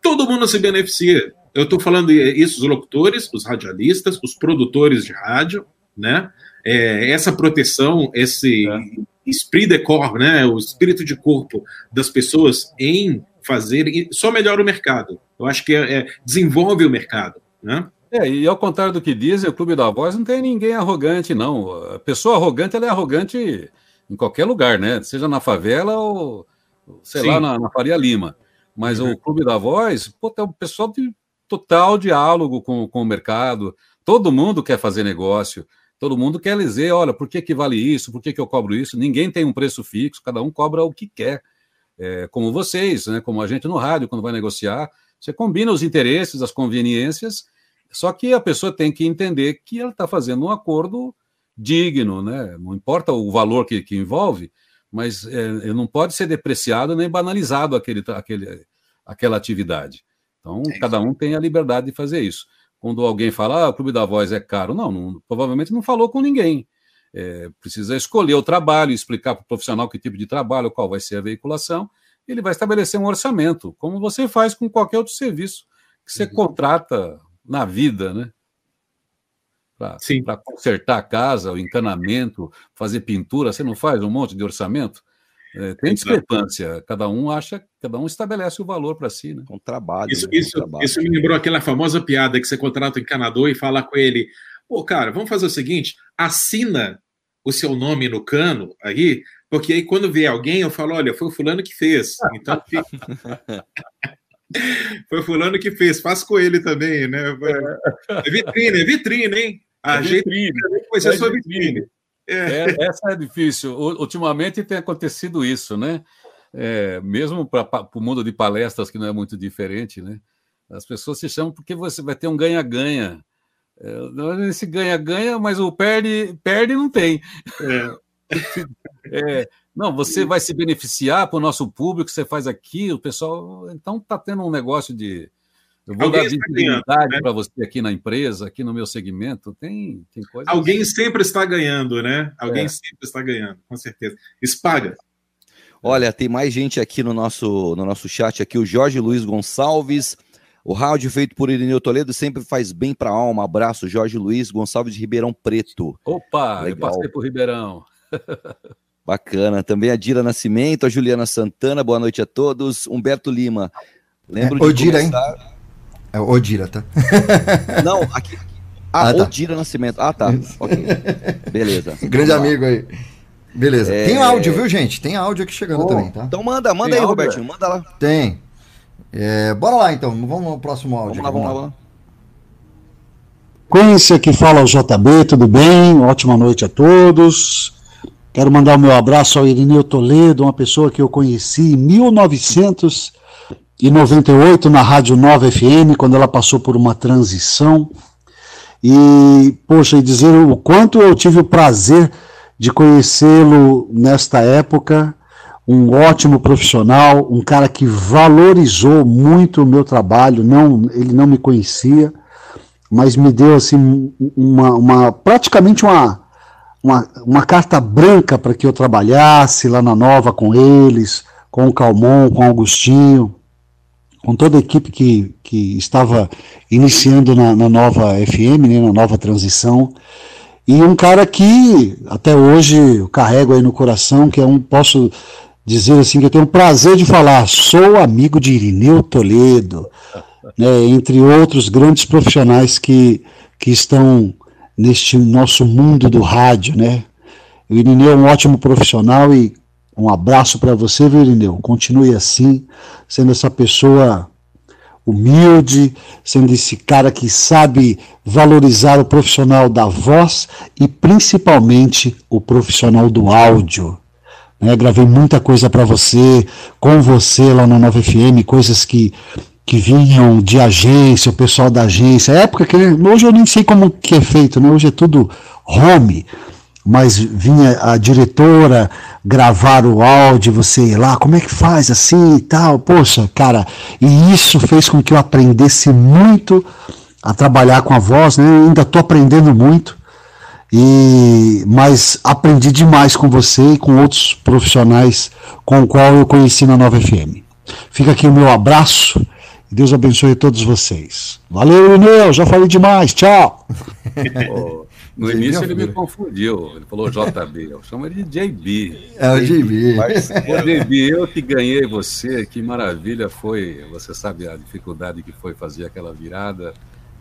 Todo mundo se beneficia. Eu estou falando isso os locutores, os radialistas, os produtores de rádio, né? É, essa proteção, esse é. esprit de corps, né? O espírito de corpo das pessoas em fazer, só melhora o mercado. Eu acho que é, é, desenvolve o mercado, né? É, e ao contrário do que dizem, o Clube da Voz não tem ninguém arrogante, não. A pessoa arrogante, ela é arrogante em qualquer lugar, né? Seja na favela ou, sei Sim. lá, na, na, Faria Lima. Mas uhum. o Clube da Voz, pô, tem um pessoal de total diálogo com, com o mercado. Todo mundo quer fazer negócio. Todo mundo quer dizer, olha, por que, que vale isso? Por que, que eu cobro isso? Ninguém tem um preço fixo, cada um cobra o que quer. É, como vocês, né? como a gente no rádio, quando vai negociar, você combina os interesses, as conveniências só que a pessoa tem que entender que ela está fazendo um acordo digno, né? Não importa o valor que, que envolve, mas é, não pode ser depreciado nem banalizado aquele, aquele, aquela atividade. Então, é cada um tem a liberdade de fazer isso. Quando alguém fala, ah, o Clube da Voz é caro, não, não provavelmente não falou com ninguém. É, precisa escolher o trabalho, explicar para o profissional que tipo de trabalho, qual vai ser a veiculação, ele vai estabelecer um orçamento, como você faz com qualquer outro serviço que você uhum. contrata na vida, né? Para consertar a casa, o encanamento, fazer pintura, você não faz um monte de orçamento? É, tem discrepância, cada um acha, cada um estabelece o valor para si, né? Com trabalho. Isso, né? isso, trabalho. isso me lembrou aquela famosa piada que você contrata o encanador e fala com ele: pô, cara, vamos fazer o seguinte, assina o seu nome no cano aí, porque aí quando vier alguém eu falo, olha, foi o fulano que fez. Então fica... [LAUGHS] Foi fulano que fez, faz com ele também, né? É vitrine, é vitrine, hein? A é vitrine. gente vai ser é sua vitrine. É. É, essa é difícil. Ultimamente tem acontecido isso, né? É, mesmo para o mundo de palestras, que não é muito diferente, né? As pessoas se chamam porque você vai ter um ganha-ganha. É, esse ganha-ganha, mas o perde, perde não tem. É. [LAUGHS] Não, você vai se beneficiar para o nosso público, você faz aqui, o pessoal. Então está tendo um negócio de. Eu vou Alguém dar visibilidade né? para você aqui na empresa, aqui no meu segmento. Tem, tem coisa. Alguém assim. sempre está ganhando, né? Alguém é. sempre está ganhando, com certeza. Espaga. Olha, tem mais gente aqui no nosso, no nosso chat aqui, o Jorge Luiz Gonçalves. O rádio feito por Irineu Toledo sempre faz bem para a alma. Abraço, Jorge Luiz Gonçalves de Ribeirão Preto. Opa, Legal. eu passei por Ribeirão. [LAUGHS] Bacana. Também a Dira Nascimento, a Juliana Santana, boa noite a todos. Humberto Lima. Lembro é, de Odira, começar... hein? É Odira, tá? [LAUGHS] Não, aqui. Ah, ah tá. Odira Nascimento. Ah, tá. Ok. Beleza. [LAUGHS] Grande amigo aí. Beleza. É... Tem áudio, viu, gente? Tem áudio aqui chegando oh, também, tá? Então manda, manda Tem aí, áudio? Robertinho. Manda lá. Tem. É, bora lá, então. Vamos no próximo áudio. Vamos lá, vamos lá. Vamos lá. Conheça que fala o JB, tudo bem? Ótima noite a todos. Quero mandar o meu abraço ao Irineu Toledo, uma pessoa que eu conheci em 1998 na Rádio Nova FM, quando ela passou por uma transição. E, poxa, e dizer o quanto eu tive o prazer de conhecê-lo nesta época, um ótimo profissional, um cara que valorizou muito o meu trabalho, não, ele não me conhecia, mas me deu assim uma, uma praticamente uma uma, uma carta branca para que eu trabalhasse lá na Nova com eles, com o Calmon, com o Augustinho, com toda a equipe que, que estava iniciando na, na Nova FM, né, na Nova Transição. E um cara que até hoje eu carrego aí no coração, que é um, posso dizer assim, que eu tenho o prazer de falar, sou amigo de Irineu Toledo, [LAUGHS] né, entre outros grandes profissionais que, que estão neste nosso mundo do rádio, né? O Irineu é um ótimo profissional e um abraço para você, viu, Irineu? Continue assim, sendo essa pessoa humilde, sendo esse cara que sabe valorizar o profissional da voz e principalmente o profissional do áudio. Né? Gravei muita coisa para você, com você lá na Nova FM, coisas que que vinham de agência, o pessoal da agência, época que hoje eu nem sei como que é feito, né? Hoje é tudo home, mas vinha a diretora gravar o áudio, você ir lá, como é que faz assim e tal. Poxa, cara, e isso fez com que eu aprendesse muito a trabalhar com a voz, né? Eu ainda estou aprendendo muito. E, mas aprendi demais com você e com outros profissionais com o qual eu conheci na Nova FM. Fica aqui o meu abraço Deus abençoe todos vocês. Valeu, Ineu, já falei demais, tchau. [LAUGHS] No início ele me confundiu. Ele falou JB. Eu chamo ele de JB. É o JB. Mas, [LAUGHS] JB, eu que ganhei você, que maravilha foi. Você sabe a dificuldade que foi fazer aquela virada,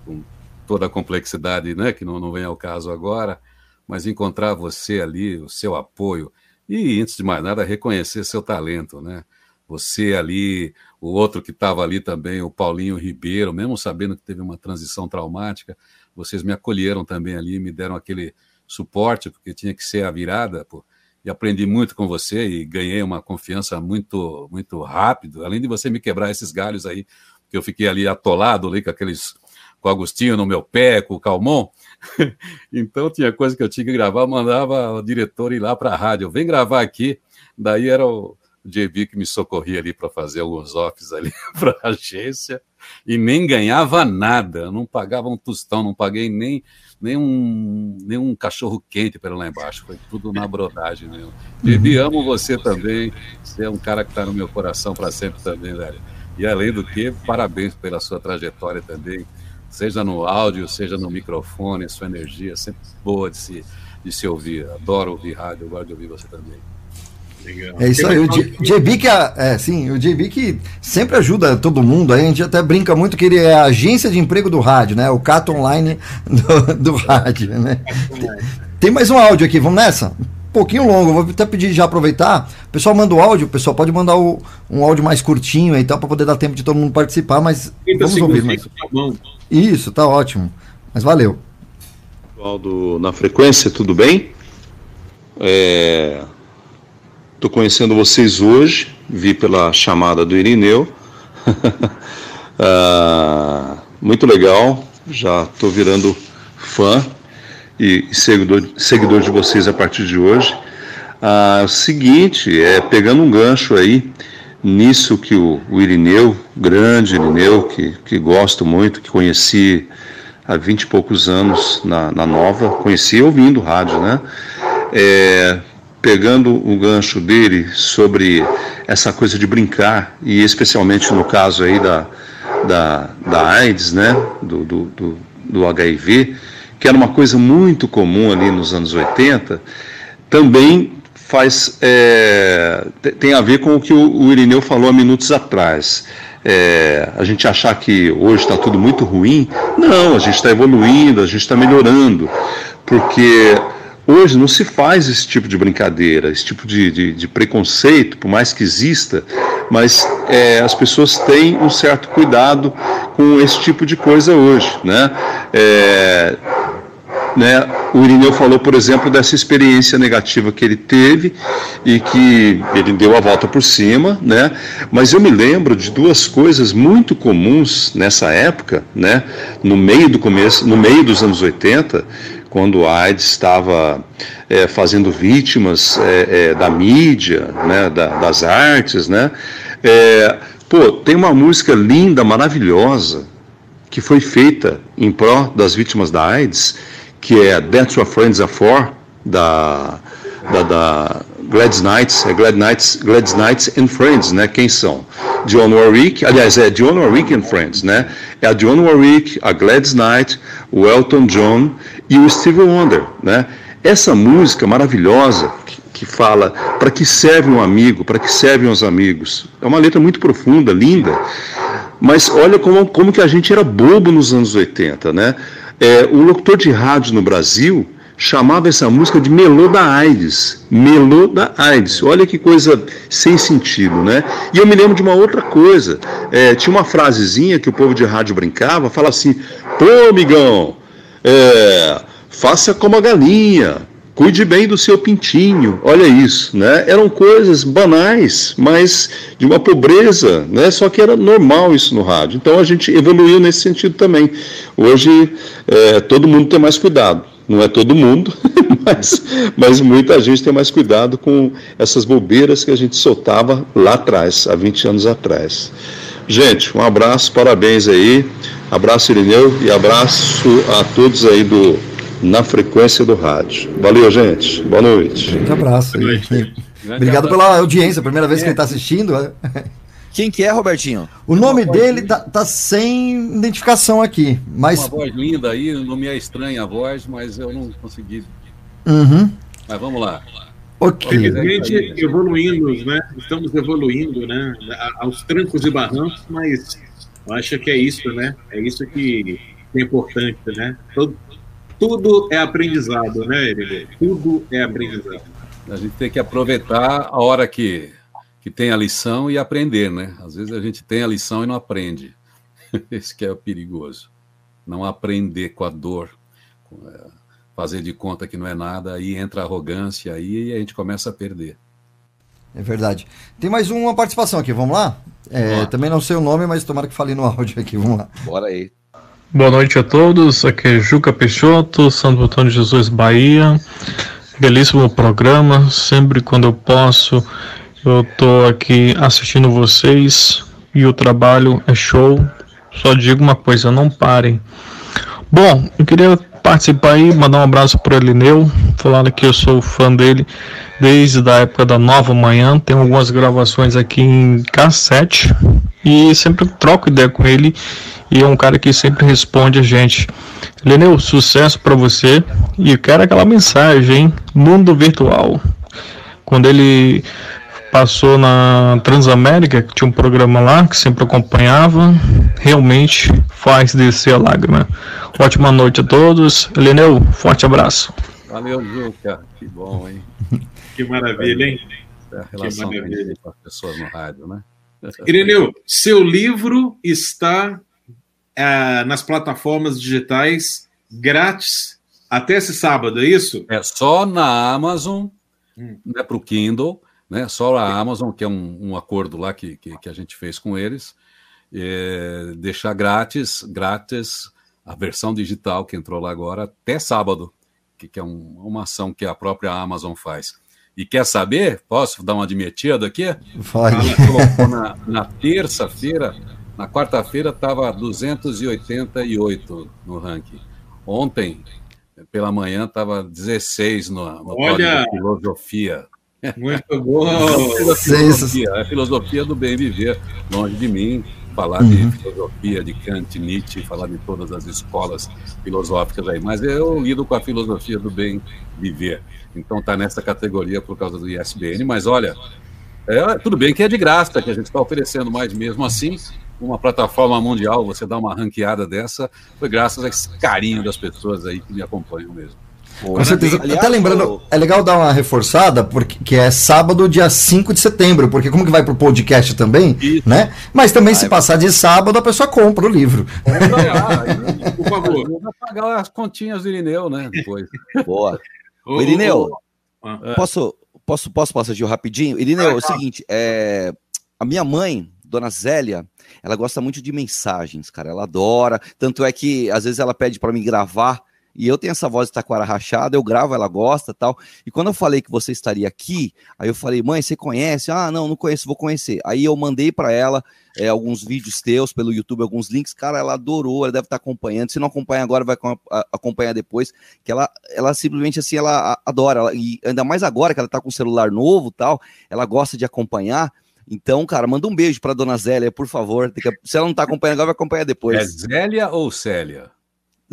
com toda a complexidade, né? Que não, não vem ao caso agora. Mas encontrar você ali, o seu apoio. E, antes de mais nada, reconhecer seu talento, né? Você ali, o outro que estava ali também, o Paulinho Ribeiro, mesmo sabendo que teve uma transição traumática, vocês me acolheram também ali, me deram aquele suporte, porque tinha que ser a virada, pô. E aprendi muito com você e ganhei uma confiança muito muito rápido. Além de você me quebrar esses galhos aí, que eu fiquei ali atolado ali com aqueles com o Agostinho no meu pé, com o Calmon. [LAUGHS] então tinha coisa que eu tinha que gravar, mandava o diretor ir lá para a rádio, vem gravar aqui. Daí era o JB que me socorria ali para fazer alguns offs ali [LAUGHS] para a agência e nem ganhava nada, não pagava um tostão, não paguei nem, nem, um, nem um cachorro quente para lá embaixo, foi tudo na brodagem mesmo. Bibi, uhum. amo você também, você é um cara que está no meu coração para sempre também, velho. E além do que, parabéns pela sua trajetória também, seja no áudio, seja no microfone, sua energia sempre boa de se, de se ouvir. Adoro ouvir rádio, eu gosto de ouvir você também. Legal. É isso aí, o JB que é, é, sim, o JB que sempre ajuda todo mundo, aí a gente até brinca muito que ele é a agência de emprego do rádio, né? O Cato Online [LAUGHS] do, do rádio, né? Tem, tem, mais um áudio aqui, vamos nessa? Um pouquinho longo, vou até pedir já aproveitar. O pessoal manda o áudio, o pessoal pode mandar o, um áudio mais curtinho aí, tal, para poder dar tempo de todo mundo participar, mas vamos ouvir mais. Tá isso, tá ótimo. Mas valeu. Pessoal na frequência, tudo bem? É, Estou conhecendo vocês hoje, vi pela chamada do Irineu. [LAUGHS] ah, muito legal, já estou virando fã e seguidor, seguidor de vocês a partir de hoje. Ah, o seguinte, é pegando um gancho aí nisso que o, o Irineu, grande Irineu, que, que gosto muito, que conheci há vinte e poucos anos na, na Nova, conheci ouvindo rádio, né? É, pegando o gancho dele sobre essa coisa de brincar, e especialmente no caso aí da, da, da AIDS, né, do, do, do, do HIV, que era uma coisa muito comum ali nos anos 80, também faz é, tem a ver com o que o, Irineu falou há minutos atrás. É, a gente achar que hoje está tudo muito ruim, não, a gente está evoluindo, a gente está melhorando, porque Hoje não se faz esse tipo de brincadeira, esse tipo de, de, de preconceito, por mais que exista, mas é, as pessoas têm um certo cuidado com esse tipo de coisa hoje. Né? É, né, o Irineu falou, por exemplo, dessa experiência negativa que ele teve e que ele deu a volta por cima, né? Mas eu me lembro de duas coisas muito comuns nessa época, né? No meio do começo, no meio dos anos 80, quando a AIDS estava é, fazendo vítimas é, é, da mídia, né, da, das artes, né? É, pô, tem uma música linda, maravilhosa, que foi feita em pró das vítimas da AIDS, que é That's What Friends Are For, da, da, da Gladys Knights, é Glad Knights, Gladys Knights and Friends, né? Quem são? John Warwick, aliás, é John Warwick and Friends, né? É a John Warwick, a Gladys Knight, o Elton John e o Steve Wonder, né? Essa música maravilhosa que, que fala para que serve um amigo, para que servem os amigos. É uma letra muito profunda, linda. Mas olha como, como que a gente era bobo nos anos 80, né? É, o locutor de rádio no Brasil chamava essa música de Melô da AIDS. Melô da AIDS. Olha que coisa sem sentido, né? E eu me lembro de uma outra coisa. É, tinha uma frasezinha que o povo de rádio brincava, fala assim, pô, amigão, é, faça como a galinha, cuide bem do seu pintinho, olha isso, né? Eram coisas banais, mas de uma pobreza, né? Só que era normal isso no rádio. Então a gente evoluiu nesse sentido também. Hoje é, todo mundo tem mais cuidado. Não é todo mundo, [LAUGHS] mas, mas muita gente tem mais cuidado com essas bobeiras que a gente soltava lá atrás, há 20 anos atrás. Gente, um abraço, parabéns aí. Abraço, Irineu, e abraço a todos aí do Na Frequência do Rádio. Valeu, gente. Boa noite. Grande abraço. Boa noite. Obrigado pela audiência, primeira vez que ele está assistindo. é. Quem que é, Robertinho? O nome dele tá, tá sem identificação aqui, mas. Uma voz linda aí, não me é estranha a voz, mas eu não consegui. Uhum. Mas vamos lá. Ok. Felizmente evoluindo, né? Estamos evoluindo, né? A- Aos trancos e barrancos, mas eu acho que é isso, né? É isso que é importante, né? Todo- tudo é aprendizado, né, Eric? Tudo é aprendizado. A gente tem que aproveitar a hora que, que tem a lição e aprender, né? Às vezes a gente tem a lição e não aprende. [LAUGHS] Esse que é o perigoso. Não aprender com a dor, é, fazer de conta que não é nada, aí entra a arrogância aí e a gente começa a perder. É verdade. Tem mais uma participação aqui, vamos lá? É, também não sei o nome, mas tomara que fale no [LAUGHS] áudio aqui, vamos lá. Bora aí. Boa noite a todos, aqui é Juca Peixoto, Santo Antônio de Jesus, Bahia. Belíssimo programa, sempre quando eu posso, eu tô aqui assistindo vocês e o trabalho é show. Só digo uma coisa, não parem. Bom, eu queria participar aí, mandar um abraço pro Elineu, falando que eu sou fã dele desde a época da Nova Manhã, tem algumas gravações aqui em cassete e sempre troco ideia com ele e é um cara que sempre responde a gente. Leneu, sucesso para você e eu quero aquela mensagem, hein? Mundo virtual. Quando ele passou na Transamérica, que tinha um programa lá que sempre acompanhava, realmente faz descer a lágrima. Ótima noite a todos. Leneu, forte abraço. Valeu, Juca. Que bom, hein? Que maravilha, hein? A relação que maravilha. com as pessoas no rádio, né? Ireneu, seu livro está ah, nas plataformas digitais grátis até esse sábado, é isso? É só na Amazon, Hum. né, para o Kindle, né, só a Amazon, que é um, um acordo lá que, que, que a gente fez com eles, é, deixar grátis, grátis a versão digital que entrou lá agora até sábado, que, que é um- uma ação que a própria Amazon faz. E quer saber? Posso dar uma admitida aqui? Colocou na, na terça-feira, na quarta-feira estava 288 no ranking. Ontem, pela manhã, estava 16 no, no Olha! de filosofia. Muito bom. A filosofia, a filosofia do bem viver, longe de mim, falar Uhum. de filosofia, de Kant, Nietzsche, falar de todas as escolas filosóficas aí, mas eu lido com a filosofia do bem viver. Então está nessa categoria por causa do ISBN, mas olha, é, tudo bem que é de graça, que a gente está oferecendo, mas mesmo assim, uma plataforma mundial, você dá uma ranqueada dessa, foi graças a esse carinho das pessoas aí que me acompanham mesmo. Com certeza. Aliás, Até lembrando, o- é legal dar uma reforçada, porque que é sábado, dia 5 de setembro, porque como que vai pro podcast também, Isso. né? Mas também se passar de sábado, a pessoa compra o livro. [LAUGHS] Por favor. Vou pagar as continhas do Irineu, né? Depois. Boa. [LAUGHS] Ô, Irineu, ô, ô, Posso, posso, posso passar de rapidinho? Irineu, é o seguinte, é, a minha mãe, Dona Zélia, ela gosta muito de mensagens, cara, ela adora, tanto é que às vezes ela pede para mim gravar, e eu tenho essa voz de taquara rachada, eu gravo, ela gosta tal, e quando eu falei que você estaria aqui, aí eu falei, mãe, você conhece? Ah, não, não conheço, vou conhecer. Aí eu mandei para ela é, alguns vídeos teus pelo YouTube, alguns links, cara, ela adorou, ela deve estar acompanhando, se não acompanha agora, vai acompanhar depois, que ela, ela simplesmente assim, ela adora, ela- e ainda mais agora que ela tá com um celular novo tal, ela gosta de acompanhar. Então, cara, manda um beijo pra dona Zélia, por favor. Se ela não tá acompanhando agora, vai acompanhar É depois. Zélia ou Célia?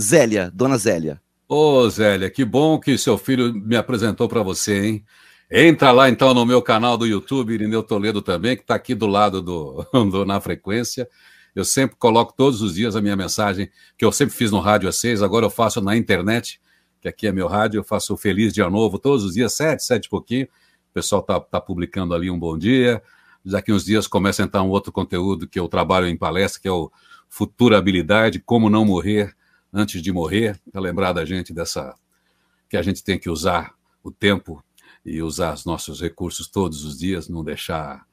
Zélia, dona Zélia. Ô, Zélia, que bom que seu filho me apresentou para você, hein? Entra lá então no meu canal do YouTube, Irineu Toledo também, que está aqui do lado do, [LAUGHS] do Na Frequência. Eu sempre coloco todos os dias a minha mensagem, que eu sempre fiz no Rádio às seis, agora eu faço na internet, que aqui é meu rádio, eu faço Feliz Dia Novo todos os dias, sete, sete e pouquinho. O pessoal tá, tá publicando ali um bom dia. Daqui uns dias começa entrar um outro conteúdo que eu trabalho em palestra, que é o Futurabilidade, Como Não Morrer Antes de Morrer, para lembrar da gente dessa, que a gente tem que usar o tempo e usar os nossos recursos todos os dias, não deixar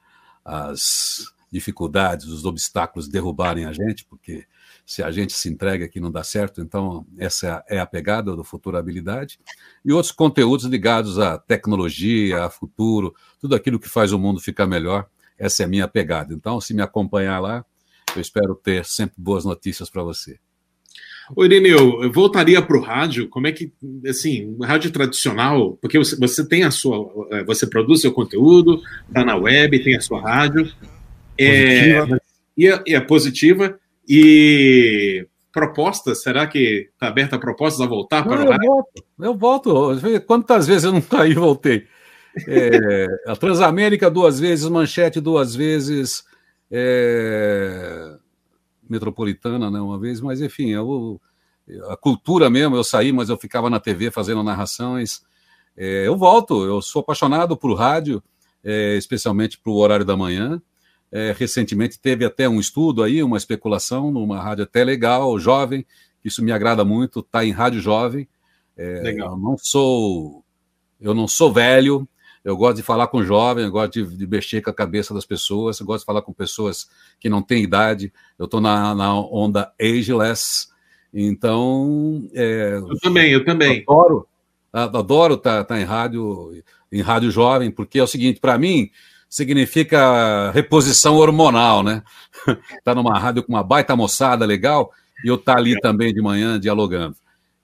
as dificuldades, os obstáculos derrubarem a gente, porque se a gente se entrega aqui não dá certo. Então, essa é a pegada do Futurabilidade. E outros conteúdos ligados à tecnologia, a futuro, tudo aquilo que faz o mundo ficar melhor. Essa é a minha pegada. Então, se me acompanhar lá, eu espero ter sempre boas notícias para você. Ô, Irineu, eu voltaria para o rádio, como é que, assim, rádio tradicional, porque você, você tem a sua, é, você produz seu conteúdo, está na web, tem a sua rádio, é, e, é, é positiva, e propostas, será que está aberta a propostas a voltar para não, o rádio? Eu volto, eu volto, quantas vezes eu não caí e voltei? É, a Transamérica duas vezes, Manchete duas vezes, é, metropolitana, né, uma vez, mas enfim, eu, a cultura mesmo, eu saí, mas eu ficava na TV fazendo narrações. É, eu volto, eu sou apaixonado por rádio, é, especialmente para o horário da manhã. É, recentemente teve até um estudo aí, uma especulação numa rádio até legal, jovem, isso me agrada muito, tá em rádio jovem. É, legal. Eu não sou, eu não sou velho, eu gosto de falar com jovens, eu gosto de, de, mexer com a cabeça das pessoas, eu gosto de falar com pessoas que não têm idade. Eu estou na, na, onda ageless, então. É, eu também, eu também. Adoro, adoro estar tá, tá em rádio, em rádio jovem, porque é o seguinte, para mim significa reposição hormonal, né? [LAUGHS] tá numa rádio com uma baita moçada legal e eu estar tá ali é. também de manhã dialogando.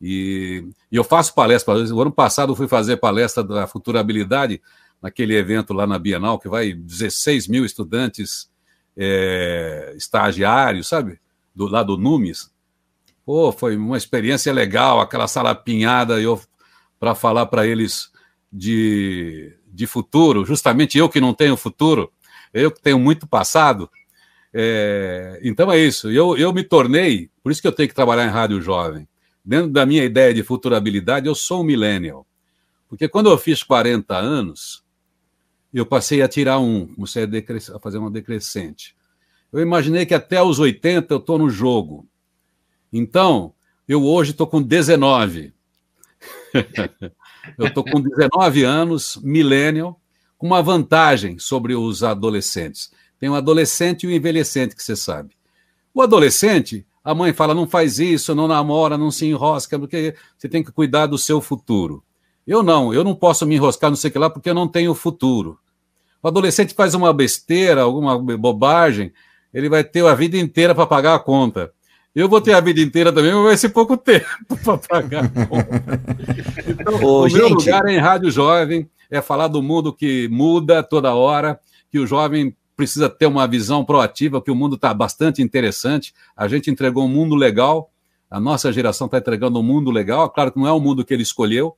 E, e eu faço palestra. O ano passado eu fui fazer palestra da futurabilidade naquele evento lá na Bienal, que vai 16 mil estudantes é, estagiários, sabe? Do lado do Numes. Pô, foi uma experiência legal, aquela sala pinhada, para falar para eles de, de futuro, justamente eu que não tenho futuro, eu que tenho muito passado. É, então é isso, eu, eu me tornei, por isso que eu tenho que trabalhar em rádio jovem dentro da minha ideia de futurabilidade, eu sou um millennial. Porque quando eu fiz 40 anos, eu passei a tirar um, comecei a, a fazer uma decrescente. Eu imaginei que até os 80 eu estou no jogo. Então, eu hoje estou com 19. [LAUGHS] eu estou com 19 anos, millennial, com uma vantagem sobre os adolescentes. Tem o um adolescente e o um envelhecente, que você sabe. O adolescente, a mãe fala: não faz isso, não namora, não se enrosca, porque você tem que cuidar do seu futuro. Eu não, eu não posso me enroscar, não sei o que lá, porque eu não tenho futuro. O adolescente faz uma besteira, alguma bobagem, ele vai ter a vida inteira para pagar a conta. Eu vou ter a vida inteira também, mas vai ser pouco [LAUGHS] tempo para pagar a conta. Então, Ô, o gente... meu lugar é em Rádio Jovem, é falar do mundo que muda toda hora, que o jovem precisa ter uma visão proativa, que o mundo está bastante interessante. A gente entregou um mundo legal, a nossa geração está entregando um mundo legal. Claro que não é o mundo que ele escolheu,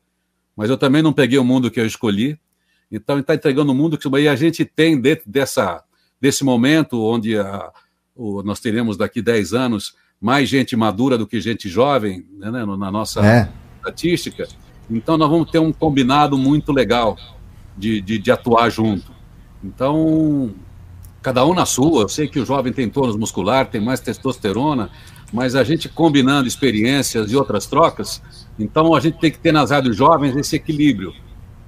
mas eu também não peguei o mundo que eu escolhi. Então, está entregando um mundo que e a gente tem dentro dessa, desse momento, onde a, o, nós teremos daqui 10 anos mais gente madura do que gente jovem, né, né na nossa é. estatística. Então, nós vamos ter um combinado muito legal de, de, de atuar junto. Então, cada um na sua. Eu sei que o jovem tem tônus muscular, tem mais testosterona, mas a gente combinando experiências e outras trocas, então a gente tem que ter nas rádios jovens esse equilíbrio.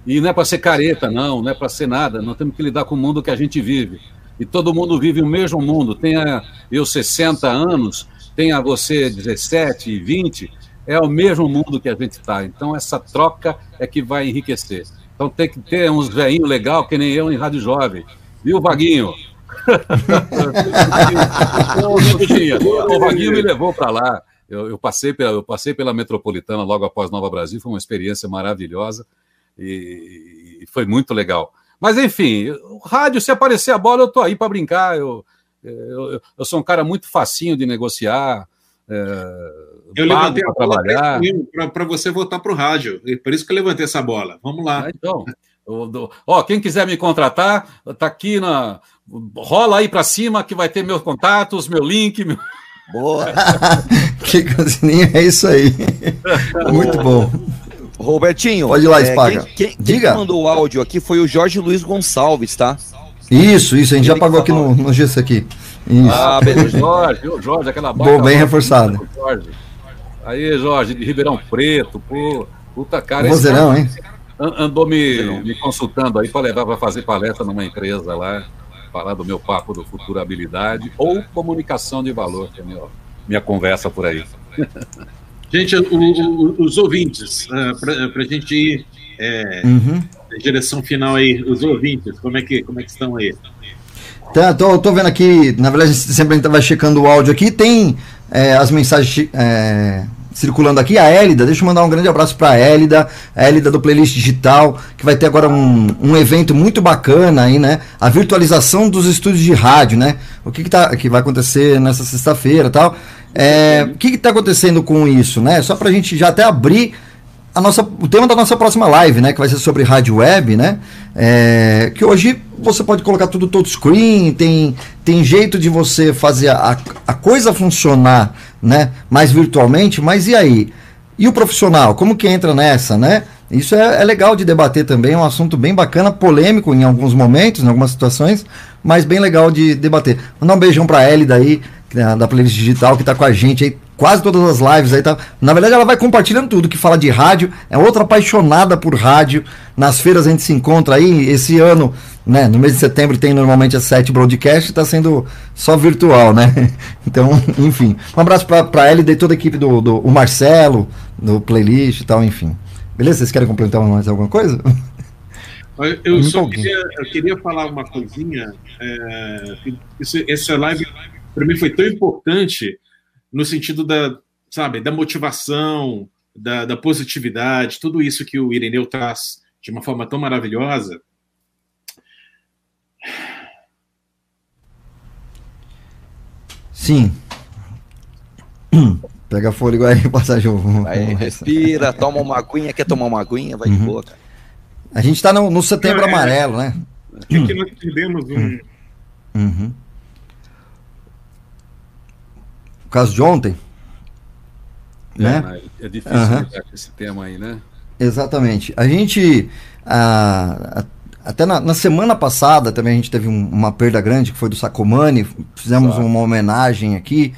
E não é para ser careta, não, não é para ser nada. Nós temos que lidar com o mundo que a gente vive. E todo mundo vive o mesmo mundo. Tenha eu 60 anos, tenha você 17, 20, é o mesmo mundo que a gente está. Então essa troca é que vai enriquecer. Então tem que ter uns veinhos legal, que nem eu em Rádio Jovem. Viu, Vaguinho? O Vaguinho me levou para lá. Eu, eu, passei pela, eu passei pela metropolitana logo após Nova Brasil, foi uma experiência maravilhosa e, e foi muito legal. Mas enfim, o rádio, se aparecer a bola, eu tô aí para brincar. Eu, eu, eu, sou um cara muito facinho de negociar. É, eu levantei a bola para você voltar para o rádio. Por isso que eu levantei essa bola. Vamos lá. Ah, então, ó, quem quiser me contratar, tá aqui na, rola aí para cima que vai ter meus contatos, meu link. Meu... Boa! [LAUGHS] que cozinha é isso aí. [LAUGHS] Muito bom. Robertinho, pode ir lá, Espaga. É, quem, quem, Diga. quem mandou o áudio aqui foi o Jorge Luiz Gonçalves, tá? Isso, isso, a gente já pagou aqui no, no GIS aqui. Isso. Ah, beleza. [LAUGHS] Jorge, Jorge, aquela Bom, bem reforçado. Jorge. Aí, Jorge, de Ribeirão Preto, pô, puta cara. Vozeirão, hein? Andou me, me consultando aí para levar para fazer palestra numa empresa lá falar do meu papo do futurabilidade ou comunicação de valor, que é meu, minha conversa por aí. [LAUGHS] Gente, o, o, os ouvintes, uh, para a gente ir é, uhum. direção final aí, os ouvintes, como é que, como é que estão aí? Tá, tô, tô vendo aqui, na verdade, sempre a gente vai checando o áudio aqui, tem é, as mensagens é, circulando aqui. A Hélida, deixa eu mandar um grande abraço para a Hélida, a do Playlist Digital, que vai ter agora um, um evento muito bacana aí, né? A virtualização dos estúdios de rádio, né? O que, que, tá, que vai acontecer nessa sexta-feira tal. É, o que está acontecendo com isso, né? Só para a gente já até abrir a nossa, o tema da nossa próxima live, né? Que vai ser sobre rádio web, né? É, que hoje você pode colocar tudo todo screen, tem, tem jeito de você fazer a, a coisa funcionar, né? Mais virtualmente, mas e aí? E o profissional, como que entra nessa, né? Isso é, é, legal de debater também, é um assunto bem bacana, polêmico em alguns momentos, em algumas situações, mas bem legal de debater. Mandar um beijão pra Ellie daí, da playlist digital, que está com a gente aí quase todas as lives aí tá. Na verdade, ela vai compartilhando tudo que fala de rádio. É outra apaixonada por rádio. Nas feiras a gente se encontra aí. Esse ano, né? No mês de setembro tem normalmente as sete broadcast, está sendo só virtual, né? [LAUGHS] Então, enfim. Um abraço para ela e de toda a equipe do, do o Marcelo, do playlist e tal, enfim. Beleza? Vocês querem complementar mais alguma coisa? [LAUGHS] Eu, só queria, eu queria falar uma coisinha. É, essa live, para mim, foi tão importante no sentido da, sabe, da motivação, da, da positividade, tudo isso que o Ireneu traz de uma forma tão maravilhosa. Sim. [COUGHS] Pega fôlego aí, passagem. Vai, respira, toma uma aguinha, quer tomar uma aguinha, vai uhum. de boa, cara. A gente está no, no, setembro é, amarelo, né? Aqui nós tivemos um. Uhum. O caso de ontem. É, né? é difícil uhum. esse tema aí, né? Exatamente. A gente. A, a, até na, na, semana passada também a gente teve um, uma perda grande, que foi do Sacomani. Fizemos Exato. uma homenagem aqui.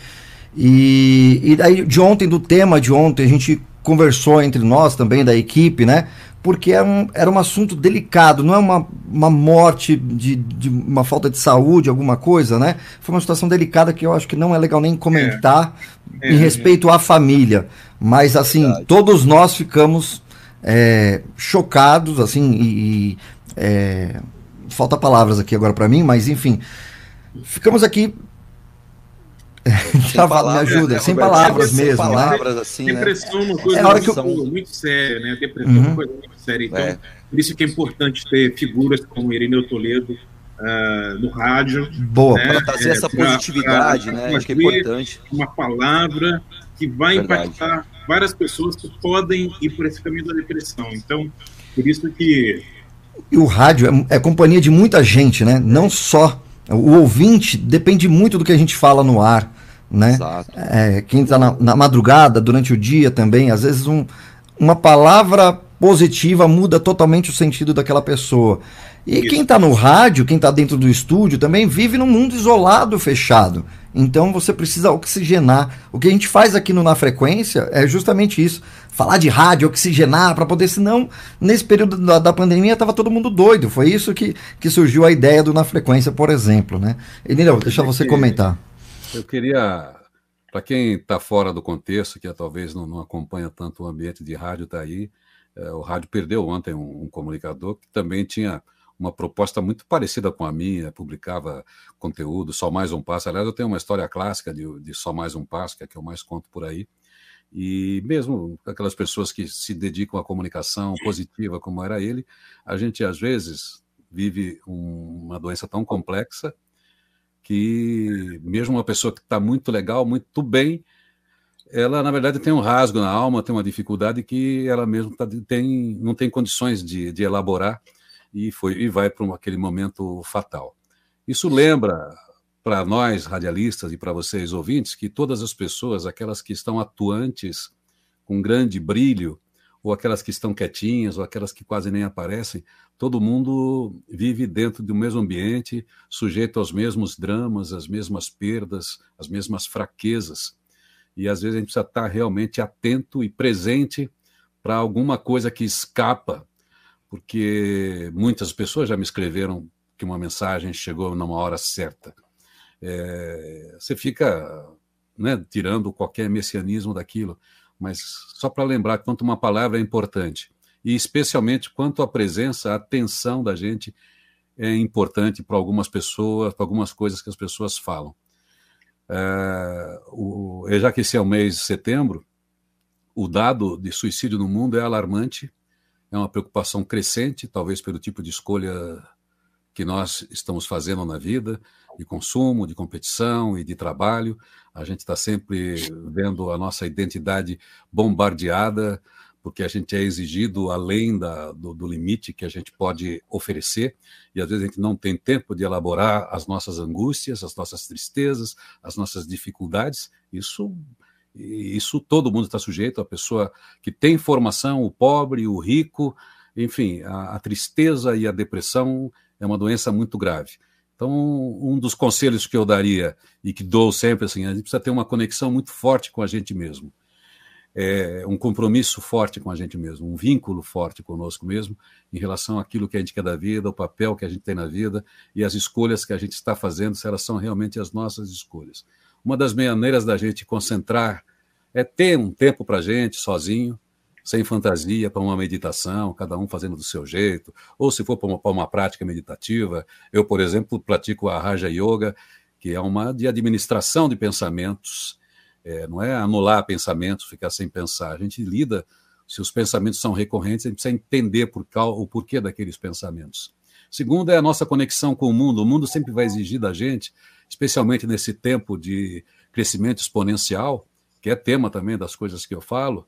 E, e daí, de ontem, do tema de ontem, a gente conversou entre nós também, da equipe, né? Porque era um, era um assunto delicado, não é uma, uma morte de, de uma falta de saúde, alguma coisa, né? Foi uma situação delicada que eu acho que não é legal nem comentar é. em é, respeito é. à família. Mas, assim, Verdade. todos nós ficamos é, chocados, assim, e. e é, falta palavras aqui agora para mim, mas enfim. Ficamos aqui sem palavras, me ajuda, né, sem palavras mesmo. Sem né? palavras, né? assim, Depressão é uma coisa é muito, eu... muito séria, né? Depressão uhum. é uma uhum. coisa muito séria. Então, é. por isso que é importante ter figuras como Irineu Toledo uh, no rádio. Boa, né? para trazer essa positividade, pra, né? Acho que é importante. Uma palavra que vai Verdade. impactar várias pessoas que podem ir por esse caminho da depressão. Então, por isso que. E o rádio é, é companhia de muita gente, né? Não só o ouvinte depende muito do que a gente fala no ar, né? Exato. É, quem está na, na, madrugada, durante o dia também, às vezes um, uma palavra positiva muda totalmente o sentido daquela pessoa. E Isso. quem está no rádio, quem está dentro do estúdio, também vive num mundo isolado, fechado. Então você precisa oxigenar. O que a gente faz aqui no Na Frequência é justamente isso falar de rádio, oxigenar, para poder, senão, nesse período da, da pandemia, estava todo mundo doido. Foi isso que, que surgiu a ideia do Na Frequência, por exemplo. Né? Enileu, deixa você comentar. Eu queria, para quem está fora do contexto, que talvez não, não, acompanha tanto o ambiente de rádio, está aí, é, o rádio perdeu ontem um, um comunicador que também tinha uma proposta muito parecida com a minha, publicava conteúdo, Só Mais Um Passo. Aliás, eu tenho uma história clássica de, de Só Mais Um Passo, que é a que eu mais conto por aí. E mesmo aquelas pessoas que se dedicam à comunicação positiva, como era ele, a gente às vezes vive um, uma doença tão complexa que mesmo uma pessoa que está muito legal, muito bem, ela na verdade tem um rasgo na alma, tem uma dificuldade que ela mesma tá, tem, não tem condições de, de elaborar e, foi, e vai para aquele momento fatal. Isso lembra para nós radialistas e para vocês ouvintes que todas as pessoas, aquelas que estão atuantes com grande brilho, ou aquelas que estão quietinhas, ou aquelas que quase nem aparecem, todo mundo vive dentro do mesmo ambiente, sujeito aos mesmos dramas, às mesmas perdas, às mesmas fraquezas. E às vezes a gente precisa estar realmente atento e presente para alguma coisa que escapa, porque muitas pessoas já me escreveram que uma mensagem chegou numa hora certa é, você fica né, tirando qualquer messianismo daquilo, mas só para lembrar quanto uma palavra é importante, e especialmente quanto a presença, a atenção da gente é importante para algumas pessoas, para algumas coisas que as pessoas falam. É, o, já que esse é o mês de setembro, o dado de suicídio no mundo é alarmante, é uma preocupação crescente, talvez pelo tipo de escolha que nós estamos fazendo na vida, de consumo, de competição e de trabalho. A gente está sempre vendo a nossa identidade bombardeada, porque a gente é exigido além da, do, do, limite que a gente pode oferecer, e às vezes a gente não tem tempo de elaborar as nossas angústias, as nossas tristezas, as nossas dificuldades. Isso, isso todo mundo está sujeito, a pessoa que tem formação, o pobre, o rico, enfim, a, a tristeza e a depressão é uma doença muito grave. Então, um dos conselhos que eu daria e que dou sempre assim, a gente precisa ter uma conexão muito forte com a gente mesmo. É, um compromisso forte com a gente mesmo, um vínculo forte conosco mesmo em relação àquilo que a gente quer da vida, o papel que a gente tem na vida e as escolhas que a gente está fazendo, se elas são realmente as nossas escolhas. Uma das maneiras da gente concentrar é ter um tempo para a gente sozinho, sem fantasia, para uma meditação, cada um fazendo do seu jeito, ou se for para uma, uma, prática meditativa. Eu, por exemplo, pratico a Raja Yoga, que é uma de administração de pensamentos, é, não é anular pensamentos, ficar sem pensar. A gente lida, se os pensamentos são recorrentes, a gente precisa entender por qual, o porquê daqueles pensamentos. Segundo é a nossa conexão com o mundo. O mundo sempre vai exigir da gente, especialmente nesse tempo de crescimento exponencial, que é tema também das coisas que eu falo,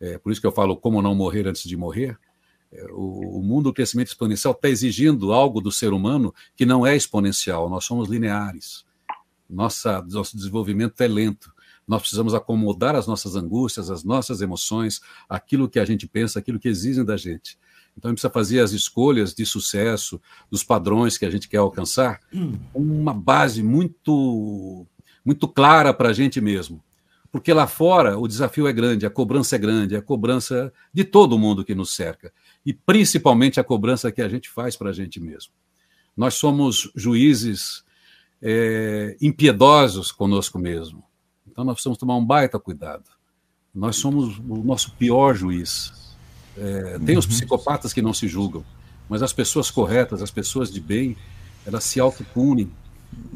é, por isso que eu falo como não morrer antes de morrer. É, o, o, mundo do crescimento exponencial está exigindo algo do ser humano que não é exponencial. Nós somos lineares. Nossa, nosso desenvolvimento é lento. Nós precisamos acomodar as nossas angústias, as nossas emoções, aquilo que a gente pensa, aquilo que exigem da gente. Então, a gente precisa fazer as escolhas de sucesso, dos padrões que a gente quer alcançar, uma base muito, muito clara para a gente mesmo porque lá fora o desafio é grande, a cobrança é grande, a cobrança de todo mundo que nos cerca, e principalmente a cobrança que a gente faz para a gente mesmo. Nós somos juízes é, impiedosos conosco mesmo, então nós precisamos tomar um baita cuidado. Nós somos o nosso pior juiz. É, tem os uhum. psicopatas que não se julgam, mas as pessoas corretas, as pessoas de bem, elas se autopunem,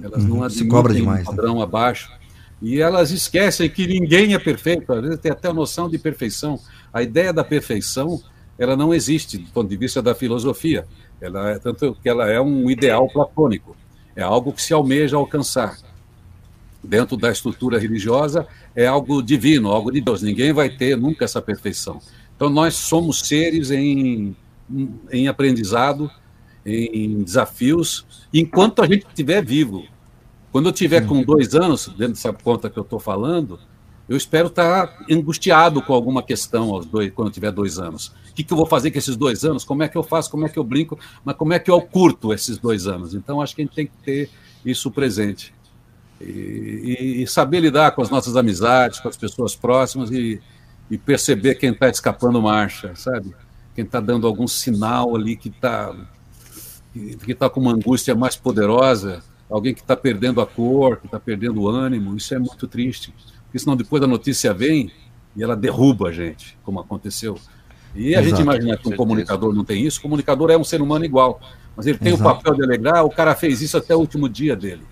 elas não uhum. se cobra demais, um né? padrão né? abaixo e elas esquecem que ninguém é perfeito, às vezes tem até a noção de perfeição. A ideia da perfeição, ela não existe do ponto de vista da filosofia. Ela é tanto que ela é um ideal platônico. É algo que se almeja alcançar. Dentro da estrutura religiosa é algo divino, algo de Deus. Ninguém vai ter nunca essa perfeição. Então nós somos seres em, em aprendizado, em desafios, enquanto a gente estiver vivo. Quando eu tiver com dois anos, dentro dessa conta que eu estou falando, eu espero estar angustiado com alguma questão aos dois, quando eu tiver dois anos. O que, que eu vou fazer com esses dois anos? Como é que eu faço? Como é que eu brinco? Mas como é que eu curto esses dois anos? Então, acho que a gente tem que ter isso presente. E, e, saber lidar com as nossas amizades, com as pessoas próximas e, e perceber quem está escapando marcha, sabe? Quem está dando algum sinal ali que está que está com uma angústia mais poderosa alguém que está perdendo a cor, que está perdendo o ânimo, isso é muito triste. Porque senão depois a notícia vem e ela derruba a gente, como aconteceu. E a Exato. gente imagina que um comunicador não tem isso, o comunicador é um ser humano igual, mas ele tem Exato. o papel de alegrar, o cara fez isso até o último dia dele.